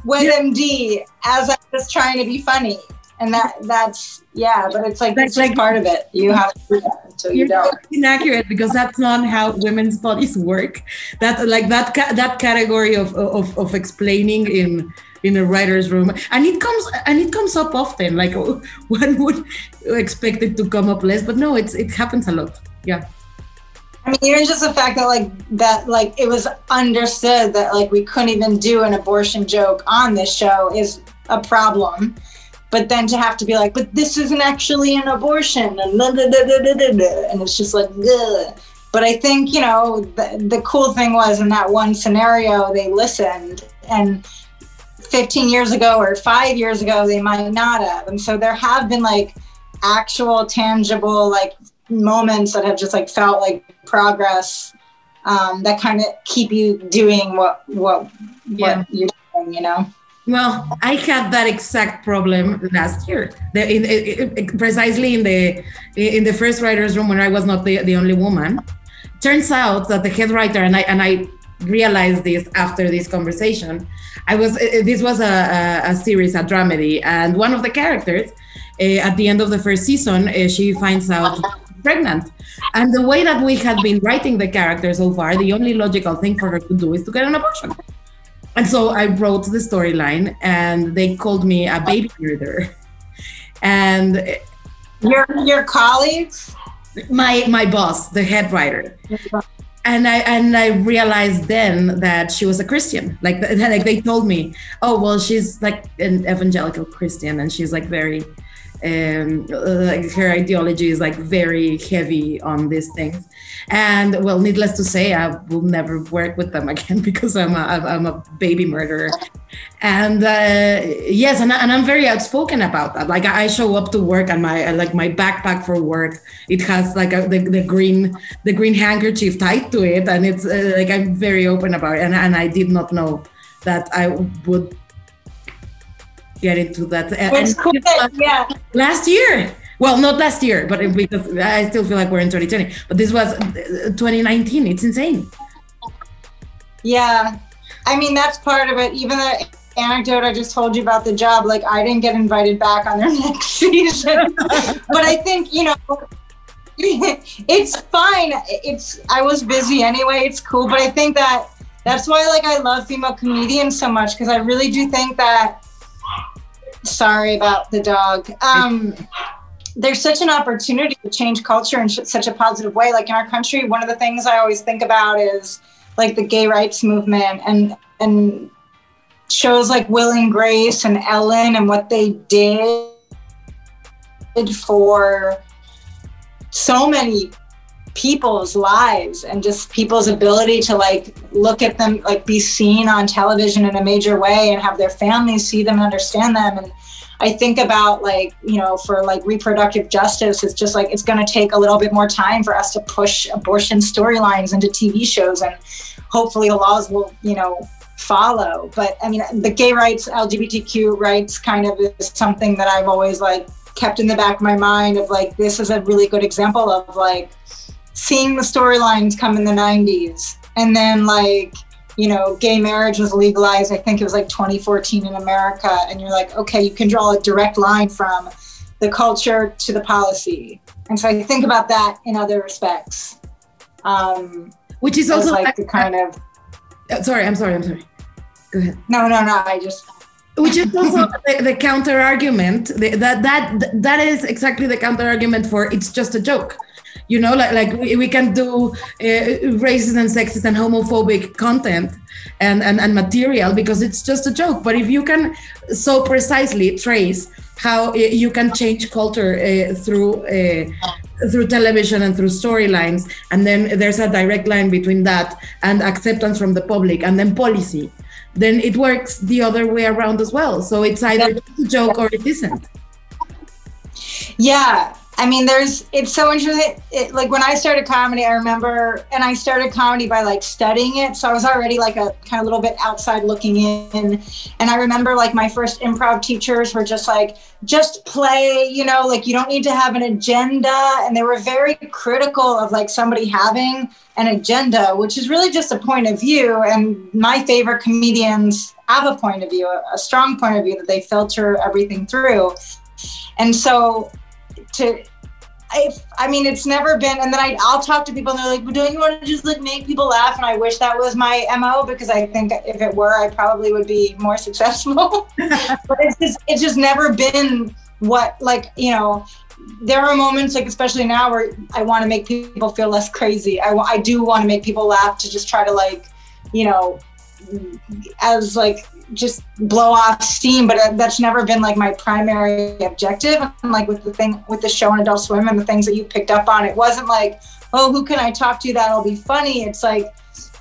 WebMD as i'm just trying to be funny. And that that's yeah but it's like that's like part of it. You have to do that until you don't. inaccurate because that's not how women's bodies work. That like that ca- that category of, of of explaining in in a writer's room. And it comes and it comes up often like oh, (laughs) one would expect it to come up less but no it's it happens a lot. Yeah. I mean, even just the fact that like that like it was understood that like we couldn't even do an abortion joke on this show is a problem but then to have to be like, but this isn't actually an abortion, and, blah, blah, blah, and it's just like, Ugh. but I think you know the, the cool thing was in that one scenario they listened, and 15 years ago or five years ago they might not have, and so there have been like actual tangible like moments that have just like felt like progress um, that kind of keep you doing what what yeah. what you're doing, you know. Well, I had that exact problem last year, the, in, in, precisely in the in the first writers' room when I was not the, the only woman. Turns out that the head writer and I and I realized this after this conversation. I was this was a, a, a series, a dramedy, and one of the characters uh, at the end of the first season, uh, she finds out pregnant. And the way that we had been writing the character so far, the only logical thing for her to do is to get an abortion. And so I wrote the storyline, and they called me a baby murderer. (laughs) And your your colleagues, my my boss, the head writer, and I and I realized then that she was a Christian. Like (laughs) like they told me, oh well, she's like an evangelical Christian, and she's like very um, like her ideology is like very heavy on these things. And well, needless to say, I will never work with them (laughs) again because I'm a, I'm a baby murderer. And uh, yes, and, and I'm very outspoken about that. Like I show up to work and my like my backpack for work, it has like a, the, the green the green handkerchief tied to it, and it's uh, like I'm very open about it. And, and I did not know that I would get into that. And, cool. yeah. Last year, well, not last year, but because I still feel like we're in 2020, but this was uh, 2019. It's insane. Yeah. I mean, that's part of it. Even the anecdote I just told you about the job, like I didn't get invited back on their (laughs) next season. (laughs) but I think, you know, (laughs) it's fine. It's I was busy anyway. It's cool, but I think that that's why like I love female comedians so much because I really do think that Sorry about the dog. Um, there's such an opportunity to change culture in such a positive way. Like in our country, one of the things I always think about is like the gay rights movement and and shows like Will and Grace and Ellen and what they did for so many people's lives and just people's ability to like look at them like be seen on television in a major way and have their families see them and understand them. And i think about like you know for like reproductive justice it's just like it's going to take a little bit more time for us to push abortion storylines into tv shows and hopefully the laws will you know follow. But i mean the gay rights lgbtq rights kind of is something that i've always like kept in the back of my mind of like this is a really good example of like seeing the storylines come in the 90s and then like you know gay marriage was legalized i think it was like 2014 in america. And you're like okay you can draw a direct line from the culture to the policy. And so i think about that in other respects. Um, which is also like the kind of uh, sorry i'm sorry i'm sorry. Go ahead. No no no i just which is also (laughs) the, the counter argument that that that is exactly the counter argument for it's just a joke you know like, like we, we can do uh, racist and sexist and homophobic content and, and and material because it's just a joke. But if you can so precisely trace how you can change culture uh, through uh, through television and through storylines and then there's a direct line between that and acceptance from the public and then policy then it works the other way around as well. So it's either a joke or it isn't. Yeah I mean, there's it's so interesting. It, like when I started comedy, I remember, and I started comedy by like studying it. So I was already like a kind of little bit outside looking in. And I remember like my first improv teachers were just like, just play, you know, like you don't need to have an agenda. And they were very critical of like somebody having an agenda, which is really just a point of view. And my favorite comedians have a point of view, a, a strong point of view that they filter everything through. And so to I, I mean, it's never been. And then I, I'll talk to people and they're like, "But don't you want to just like make people laugh?" And I wish that was my mo because I think if it were, I probably would be more (laughs) successful. but it's just, it's just never been what like you know. There are moments like especially now where I want to make people feel less crazy. I, I do want to make people laugh to just try to like, you know, as like just blow off steam but uh, that's never been like my primary objective. And like with the thing with the show on adult swim and the things that you picked up on it wasn't like oh who can i talk to that'll be funny? It's like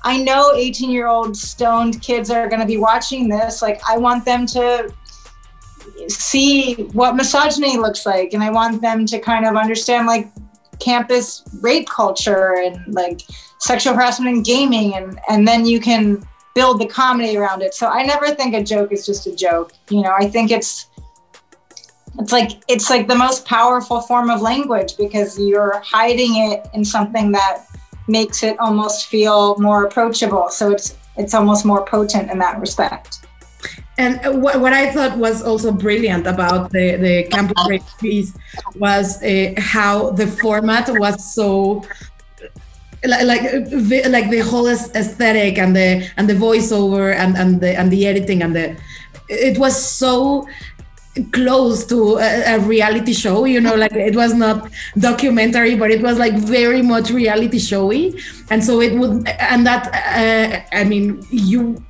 i know 18 year old stoned kids are going to be watching this. Like i want them to see what misogyny looks like and i want them to kind of understand like campus rape culture and like sexual harassment in gaming and and then you can build the comedy around it. So I never think a joke is just a joke. You know, I think it's it's like it's like the most powerful form of language because you're hiding it in something that makes it almost feel more approachable. So it's it's almost more potent in that respect. And what, what I thought was also brilliant about the, the campus (laughs) piece was uh, how the format was so like like the whole aesthetic and the and the voiceover and and the and the editing and the it was so close to a, a, reality show you know like it was not documentary but it was like very much reality showy. And so it would and that uh, i mean you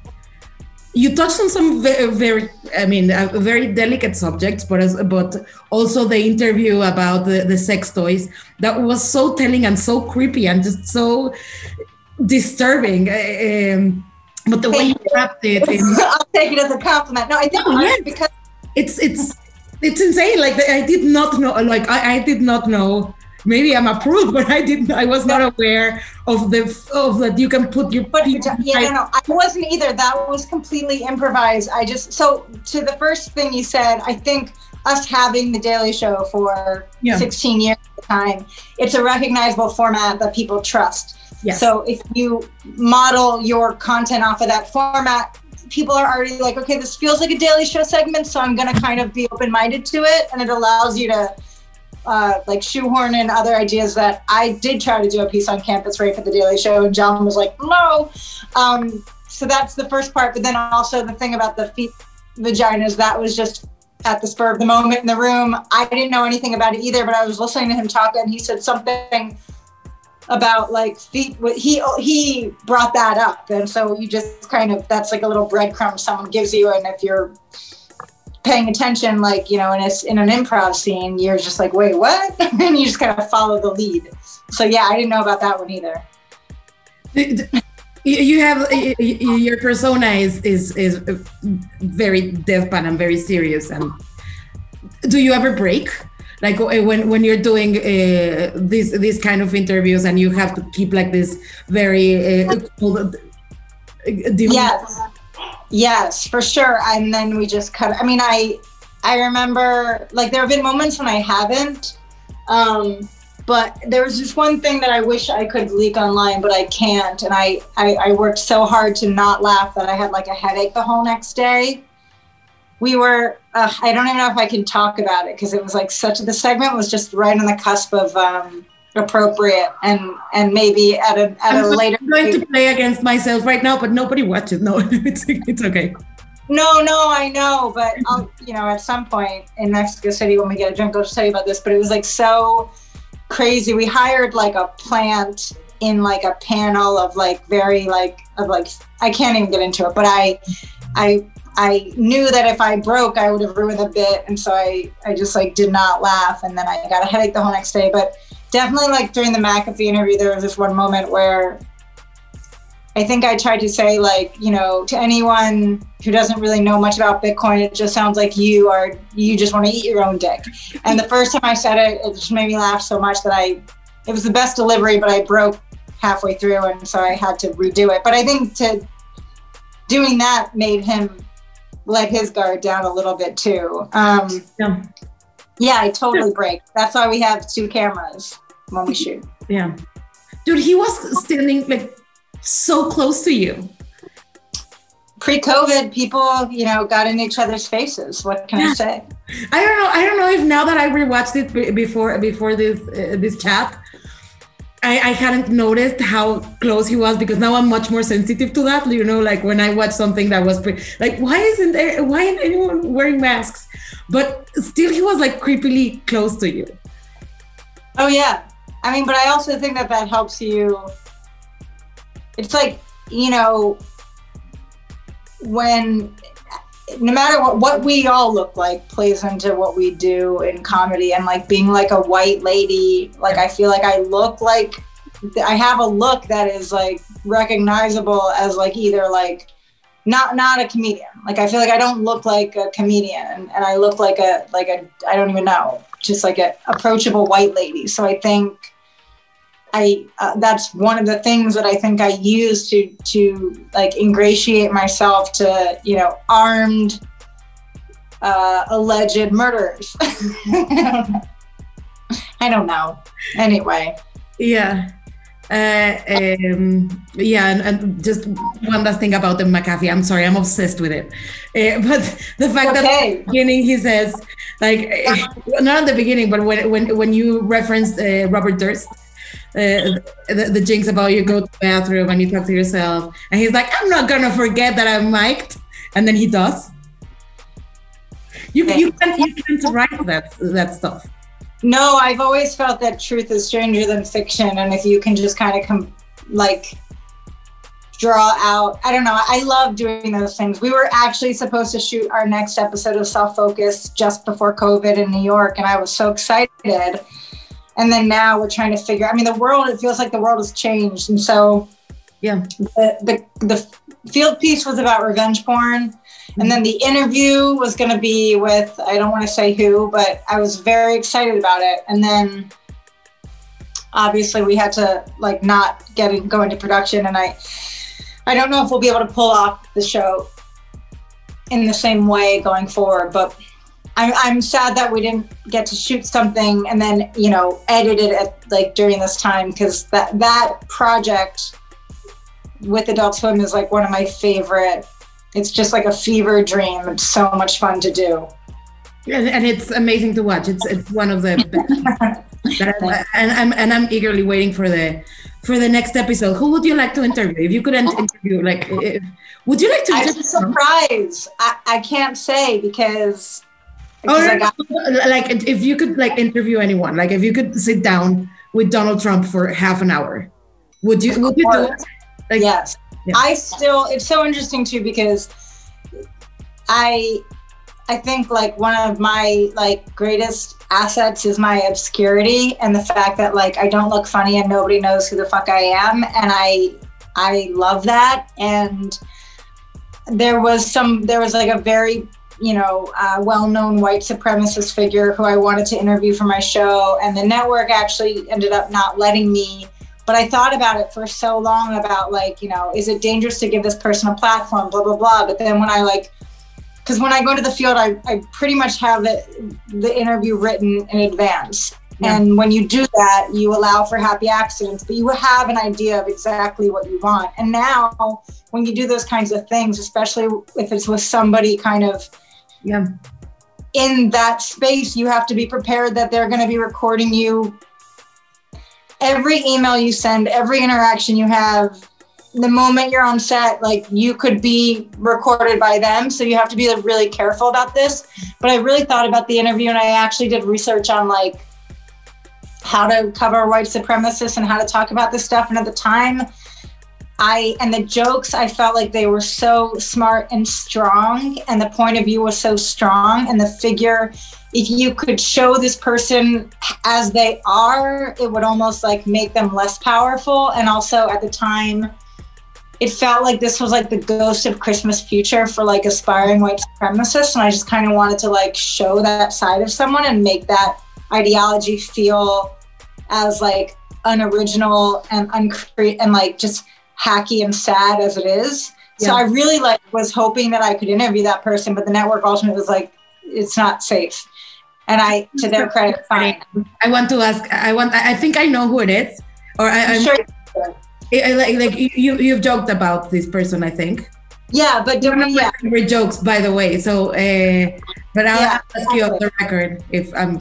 you touched on some very, very I mean, uh, very delicate subjects, but as, but also the interview about the, the sex toys that was so telling and so creepy and just so disturbing. Uh, um, but the way you wrapped it, in, (laughs) I'll take it as a compliment. No, I think oh, yes. because it's it's it's insane. Like I did not know. Like I, I did not know maybe I'm approved, (laughs) but I didn't. I was not aware of the of that you can put your. But yeah, no, no, I wasn't either. That was completely improvised. I just so to the first thing you said, I think us having the Daily Show for yeah. 16 years at the time, it's a recognizable format that people trust. Yes. So if you model your content off of that format, people are already like, okay, this feels like a Daily Show segment, so I'm going to kind of be open minded to it, and it allows you to uh, like shoehorn in other ideas that I did try to do a piece on campus rape for the Daily Show, and John was like, no. Um, so that's the first part. But then also the thing about the feet vaginas, that was just at the spur of the moment in the room. I didn't know anything about it either, but I was listening to him talk and he said something about like feet. He he brought that up, and so you just kind of that's like a little breadcrumb someone gives you, and if you're paying attention, like you know, in a, in an improv scene, you're just like, wait, what? (laughs) and you just kind of follow the lead. So yeah, I didn't know about that one either. You have your persona is is is very deadpan and very serious. And do you ever break? Like when when you're doing uh, these these kind of interviews and you have to keep like this very uh, yes Yes, for sure. And then we just cut. I mean, I I remember like there have been moments when I haven't. Um, but there was just one thing that I wish I could leak online, but I can't. And I, I, I worked so hard to not laugh that I had like a headache the whole next day. We were, uh, I don't even know if I can talk about it because it was like such, the segment was just right on the cusp of um, appropriate and and maybe at a at I'm a later I'm going to play against myself right now but nobody watches. No (laughs) it's it's okay. No no i know but i'll you know at some point in mexico city when we get a drink i'll just tell you about this but it was like so crazy. We hired like a plant in like a panel of like very like of like i can't even get into it but i i I knew that if I broke, I would have ruined the bit, and so I, I just like did not laugh, and then I got a headache the whole next day. But definitely like during the McAfee interview, there was this one moment where I think I tried to say like, you know, to anyone who doesn't really know much about Bitcoin, it just sounds like you are you just want to eat your own dick. And the first time I said it, it just made me laugh so much that I it was the best delivery, but I broke halfway through and so I had to redo it. But I think to doing that made him let his guard down a little bit too. Um, yeah. Yeah, I totally break. That's why we have two cameras when we shoot. Yeah. Dude, he was standing like so close to you. Pre-COVID, people, you know, got in each other's faces. What can yeah. I say? I don't know. I don't know if now that I rewatched it before before this uh, this chat, I, I hadn't noticed how close he was because now I'm much more sensitive to that. You know, like when I watch something that was pre- like, why isn't there, why isn't anyone wearing masks? But still, he was like creepily close to you. Oh yeah, I mean, but I also think that that helps you. It's like you know, when no matter what what we all look like plays into what we do in comedy and like being like a white lady. Like i feel like i look like i have a look that is like recognizable as like either like not not a comedian. Like i feel like i don't look like a comedian and, and i look like a like a i don't even know just like a approachable white lady. So i think I uh, that's one of the things that I think I use to to like ingratiate myself to you know armed uh, alleged murderers. (laughs) I don't know. Anyway. Yeah. Uh, um, yeah, and, and, just one last thing about the McAfee. I'm sorry, I'm obsessed with it. Uh, (laughs) but the fact okay. that at the beginning he says, like, (laughs) not at the beginning, but when when when you referenced uh, Robert Durst, uh, the, the jinx about you go to the bathroom and you talk to yourself, and he's like, "I'm not gonna forget that I'm mic'd," and then he does. You you can't you can't write that that stuff. No, I've always felt that truth is stranger than fiction, and if you can just kind of come like draw out i don't know i love doing those things. We were actually supposed to shoot our next episode of Soft Focus just before covid in new york and i was so excited and then now we're trying to figure i mean the world it feels like the world has changed. And so yeah. the the, the field piece was about revenge porn. And then the interview was going to be with i don't want to say who but i was very excited about it. And then obviously we had to like not get it, go into production. And i i don't know if we'll be able to pull off the show in the same way going forward but I'm, I'm sad that we didn't get to shoot something and then you know edit it at like during this time because that that project with Adult Swim is like one of my favorite. It's just like a fever dream. It's so much fun to do. Yeah, and it's amazing to watch. It's it's one of the (laughs) best. and I'm and I'm eagerly waiting for the for the next episode. Who would you like to interview? If you could interview, like, if, would you like to? I'm surprised. I, I can't say because Oh, got- like if you could like interview anyone, like if you could sit down with Donald Trump for half an hour, would you? Would you do it? Like, yes. Yeah. I still. It's so interesting too because I, I think like one of my like greatest assets is my obscurity and the fact that like I don't look funny and nobody knows who the fuck I am, and I, I love that. And there was some. There was like a very you know, uh, well-known white supremacist figure who I wanted to interview for my show, and the network actually ended up not letting me. But I thought about it for so long about like, you know, is it dangerous to give this person a platform? Blah blah blah. But then when I like, because when I go to the field, I, I pretty much have the the interview written in advance. Yeah. And when you do that, you allow for happy accidents, but you have an idea of exactly what you want. And now, when you do those kinds of things, especially if it's with somebody kind of yeah. In that space you have to be prepared that they're going to be recording you. Every email you send every interaction you have the moment you're on set like you could be recorded by them. So you have to be really careful about this. But i really thought about the interview and i actually did research on like how to cover white supremacists and how to talk about this stuff. And at the time I and the jokes I felt like they were so smart and strong and the point of view was so strong and the figure if you could show this person as they are it would almost like make them less powerful and also at the time it felt like this was like the ghost of Christmas future for like aspiring white supremacists and I just kind of wanted to like show that side of someone and make that ideology feel as like unoriginal and uncre and like just hacky and sad as it is. Yeah. So I really like was hoping that I could interview that person, but the network ultimately was like, it's not safe. And I, to their credit, (laughs) fine. I want to ask. I want. I think I know who it is, or I, am sure. I, like, like you, you've joked about this person. I think. Yeah, but do we, yeah. favorite jokes, by the way. So, uh, but I'll yeah, ask you off the record if I'm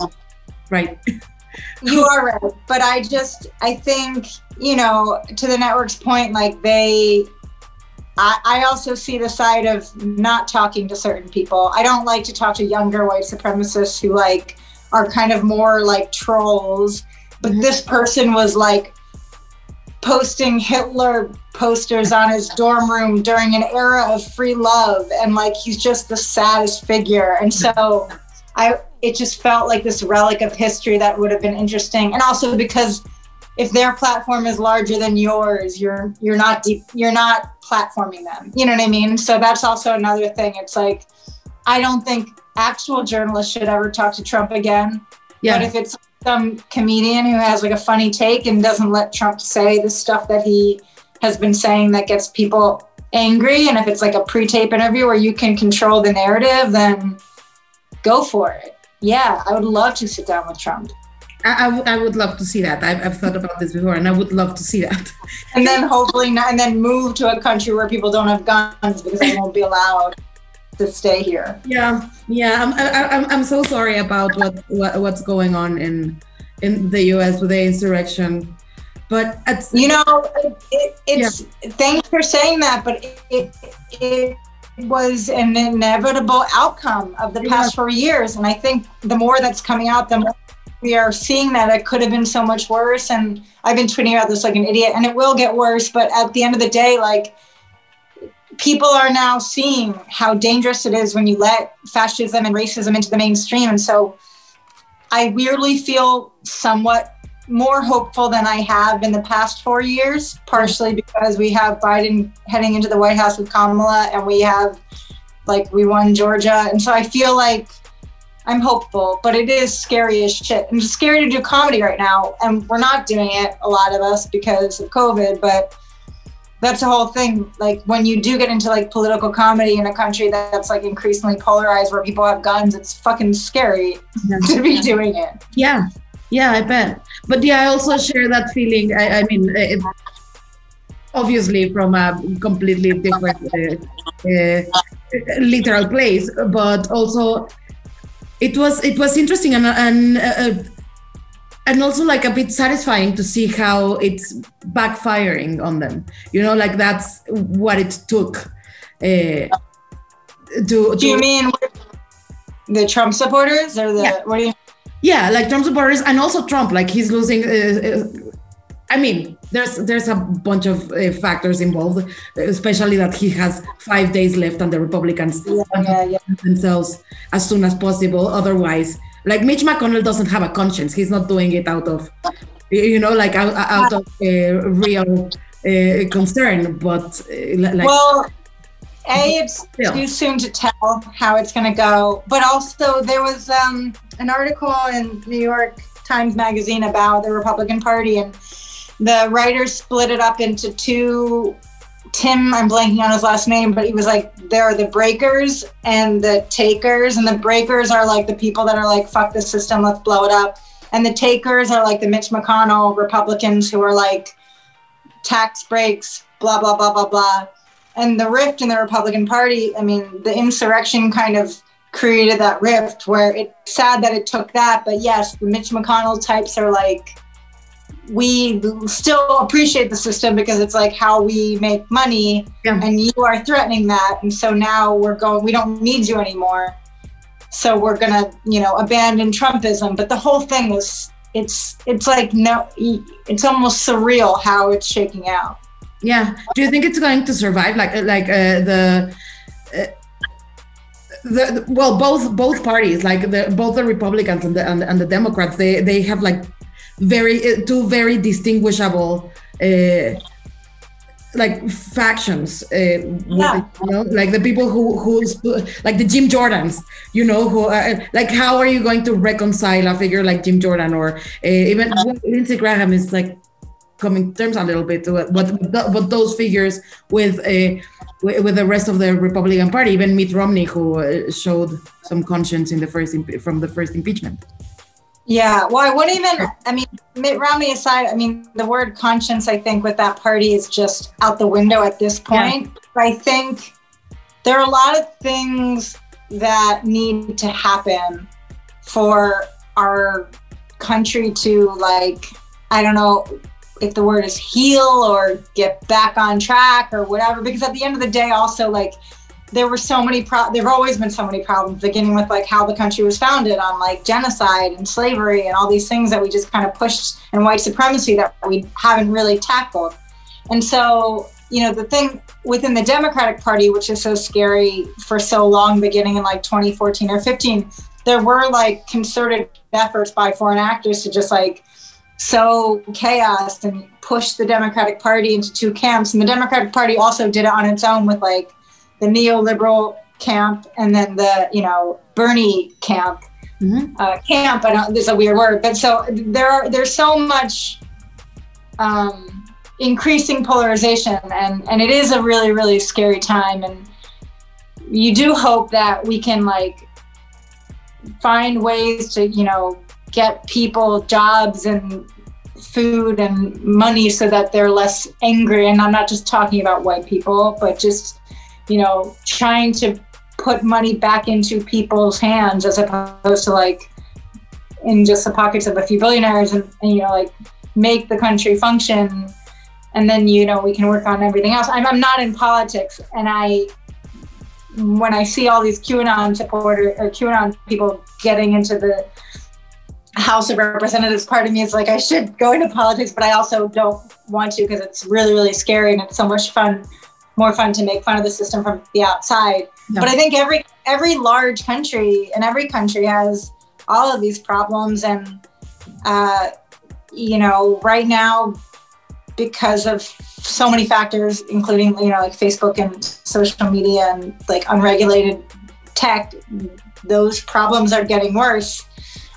right. (laughs) you are right, but I just, I think you know, to the network's point, like they, I, I also see the side of not talking to certain people. I don't like to talk to younger white supremacists who like are kind of more like trolls. But mm-hmm. this person was like posting Hitler posters on his dorm room during an era of free love and like he's just the saddest figure. And so I it just felt like this relic of history that would have been interesting. And also because if their platform is larger than yours, you're you're not deep, you're not platforming them. You know what I mean? So that's also another thing. It's like I don't think actual journalists should ever talk to Trump again. Yeah. But if it's some comedian who has like a funny take and doesn't let Trump say the stuff that he has been saying that gets people angry, and if it's like a pre-tape interview where you can control the narrative, then go for it. Yeah, I would love to sit down with Trump. I, I, would love to see that. I've, I've thought about this before, and I would love to see that. (laughs) And then hopefully, not, and then move to a country where people don't have guns because they won't be allowed to stay here. Yeah, yeah. I'm I, I'm I'm so sorry about what, what what's going on in in the U.S. with the insurrection, but you know, it, it's yeah. thanks for saying that, but it, it, it was an inevitable outcome of the past four years, and I think the more that's coming out, the more we are seeing that it could have been so much worse. And I've been tweeting about this like an idiot, and it will get worse. But at the end of the day, like people are now seeing how dangerous it is when you let fascism and racism into the mainstream. And so I weirdly feel somewhat more hopeful than I have in the past four years, partially because we have Biden heading into the White House with Kamala and we have like we won Georgia. And so I feel like I'm hopeful, but it is scary as shit. And it's scary to do comedy right now. And we're not doing it, a lot of us, because of COVID. But that's the whole thing. Like when you do get into like political comedy in a country that's like increasingly polarized where people have guns, it's fucking scary yeah. (laughs) to be doing it. Yeah. Yeah, I bet. But yeah, I also share that feeling. I, I mean, it, obviously from a completely different uh, uh, literal place, but also it was it was interesting and and uh, and also like a bit satisfying to see how it's backfiring on them. You know, like that's what it took. Uh, to, Do you mean the Trump supporters or the Yeah. what do you? Yeah like trump supporters and also trump like he's losing uh, uh, i mean there's there's a bunch of uh, factors involved especially that he has five days left and the republicans Yeah, yeah, yeah. themselves as soon as possible otherwise like mitch mcconnell doesn't have a conscience he's not doing it out of you know like out, out of uh, real uh, concern but uh, like well, a it's Yeah. too soon to tell how it's going to go, but also there was um, an article in New York Times Magazine about the Republican Party, and the writers split it up into two. Tim, I'm blanking on his last name, but he was like, there are the breakers and the takers, and the breakers are like the people that are like, fuck the system, let's blow it up, and the takers are like the Mitch McConnell Republicans who are like, tax breaks, blah blah blah blah blah and the rift in the Republican Party, I mean, the insurrection kind of created that rift where it's sad that it took that. But yes, the Mitch McConnell types are like, we still appreciate the system because it's like how we make money, Yeah. and you are threatening that. And so now we're going, we don't need you anymore. So we're gonna, you know, abandon Trumpism. But the whole thing is it's, it's like no, it's almost surreal how it's shaking out. Yeah. Do you think it's going to survive? Like like uh, the. Uh, the, well both both parties like the both the republicans and the and, the- and the democrats they they have like very uh, two very distinguishable uh like factions uh Yeah. you know like the people who who's like the jim jordans you know who uh, like how are you going to reconcile a figure like jim jordan or uh, even lindsey graham is like coming terms a little bit but but those figures with a with with the rest of the Republican Party, even Mitt Romney, who uh, showed some conscience in the first from the first impeachment. Yeah, well, I wouldn't even. I mean, Mitt Romney aside, I mean, the word conscience, I think, with that party is just out the window at this point. I think there are a lot of things that need to happen for our country to, like, I don't know if the word is heal or get back on track or whatever. Because at the end of the day, also, like, there were so many pro there have always been so many problems beginning with like how the country was founded on like genocide and slavery and all these things that we just kind of pushed and white supremacy that we haven't really tackled and so you know the thing within the democratic party which is so scary for so long beginning in like 2014 or 15 there were like concerted efforts by foreign actors to just like sow chaos and push the democratic party into two camps and the democratic party also did it on its own with like the neoliberal camp and then the you know Bernie camp. Mhm. Uh, camp, I don't. There's a weird word, but so there are there's so much um, increasing polarization, and and it is a really really scary time, and you do hope that we can like find ways to you know get people jobs and food and money so that they're less angry. And i'm not just talking about white people but just you know trying to put money back into people's hands as opposed to like in just the pockets of a few billionaires and, and you know like make the country function. And then you know we can work on everything else. I'm, I'm not in politics. And i when i see all these qanon supporters or qanon people getting into the House of Representatives part of me is like I should go into politics, but I also don't want to because it's really, really scary and it's so much fun, more fun to make fun of the system from the outside. Yeah. But I think every every large country and every country has all of these problems, and uh, you know, right now because of so many factors, including you know like Facebook and social media and like unregulated tech, those problems are getting worse.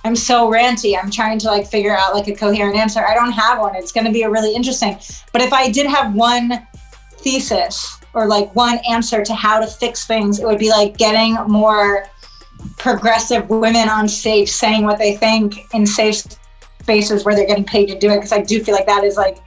I'm so ranty. I'm trying to like figure out like a coherent answer. I don't have one. It's going to be a really interesting. But if I did have one thesis or like one answer to how to fix things, it would be like getting more progressive women on stage saying what they think in safe spaces where they're getting paid to do it. Because I do feel like that is like,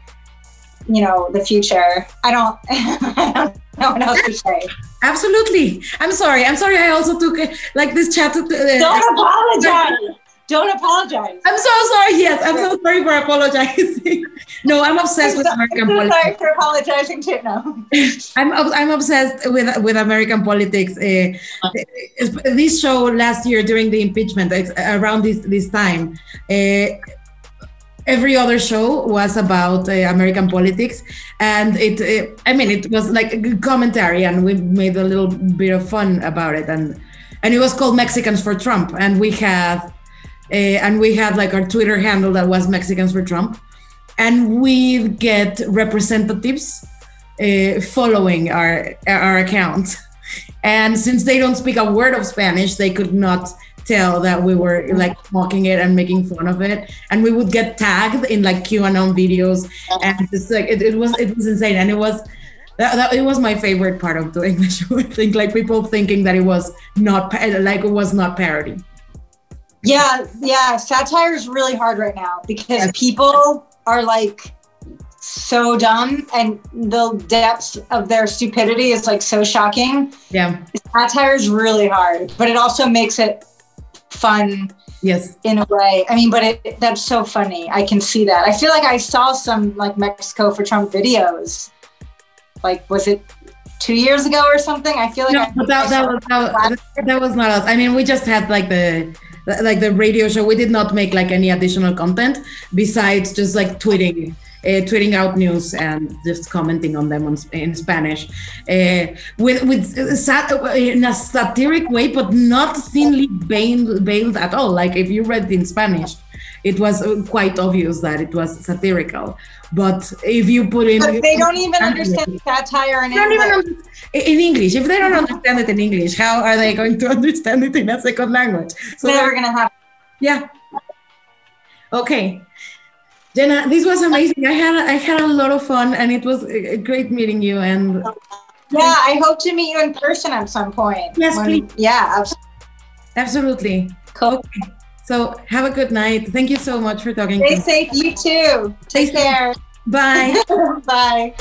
you know, the future. I don't, (laughs) I don't know what else to say. Absolutely. I'm sorry. I'm sorry. I also took like this chat. To, uh, Don't apologize. Don't apologize. I'm so sorry. Yes, I'm so sorry for apologizing. (laughs) no, I'm obsessed with American I'm so politics. sorry for apologizing too. No. (laughs) I'm I'm obsessed with with American politics. Uh, this show last year during the impeachment, it's around this this time, uh, every other show was about uh, American politics, and it, uh, I mean it was like a good commentary, and we made a little bit of fun about it, and and it was called Mexicans for Trump, and we had. Uh, and we had like our Twitter handle that was Mexicans for Trump, and we get representatives uh, following our our account. And since they don't speak a word of Spanish, they could not tell that we were like mocking it and making fun of it. And we would get tagged in like QAnon videos, and it's like it, it was it was insane. And it was that, that it was my favorite part of doing the show. (laughs) I think like people thinking that it was not like it was not parody. Yeah, yeah. Satire is really hard right now because people are like so dumb and the depths of their stupidity is like so shocking. Yeah. Satire is really hard, but it also makes it fun Yes. in a way. I mean, but it that's so funny. I can see that. I feel like I saw some like Mexico for Trump videos. Like, was it two years ago or something? I feel like No, I, that, that, was, that, was, that was not us. I mean, we just had like the like the radio show. We did not make like any additional content besides just like tweeting. Uh, tweeting out news and just commenting on them on, in Spanish, uh, with with uh, sat- in a satiric way, but not thinly veiled, veiled at all. Like if you read in Spanish, it was uh, quite obvious that it was satirical. But if you put in, but they don't even understand satire even English. in English. If they don't understand it in English, how are they going to (laughs) understand it in a second language? So Never gonna happen. yeah. Okay. Jena, this was amazing. I had I had a lot of fun, and it was uh, great meeting you. And Yeah, I hope to meet you in person at some point. Yes, When- please. Yeah, absolutely. absolutely. cool. Okay. So have a good night. Thank you so much for talking. to Stay safe, you too. Stay Take safe. Bye. (laughs) Bye.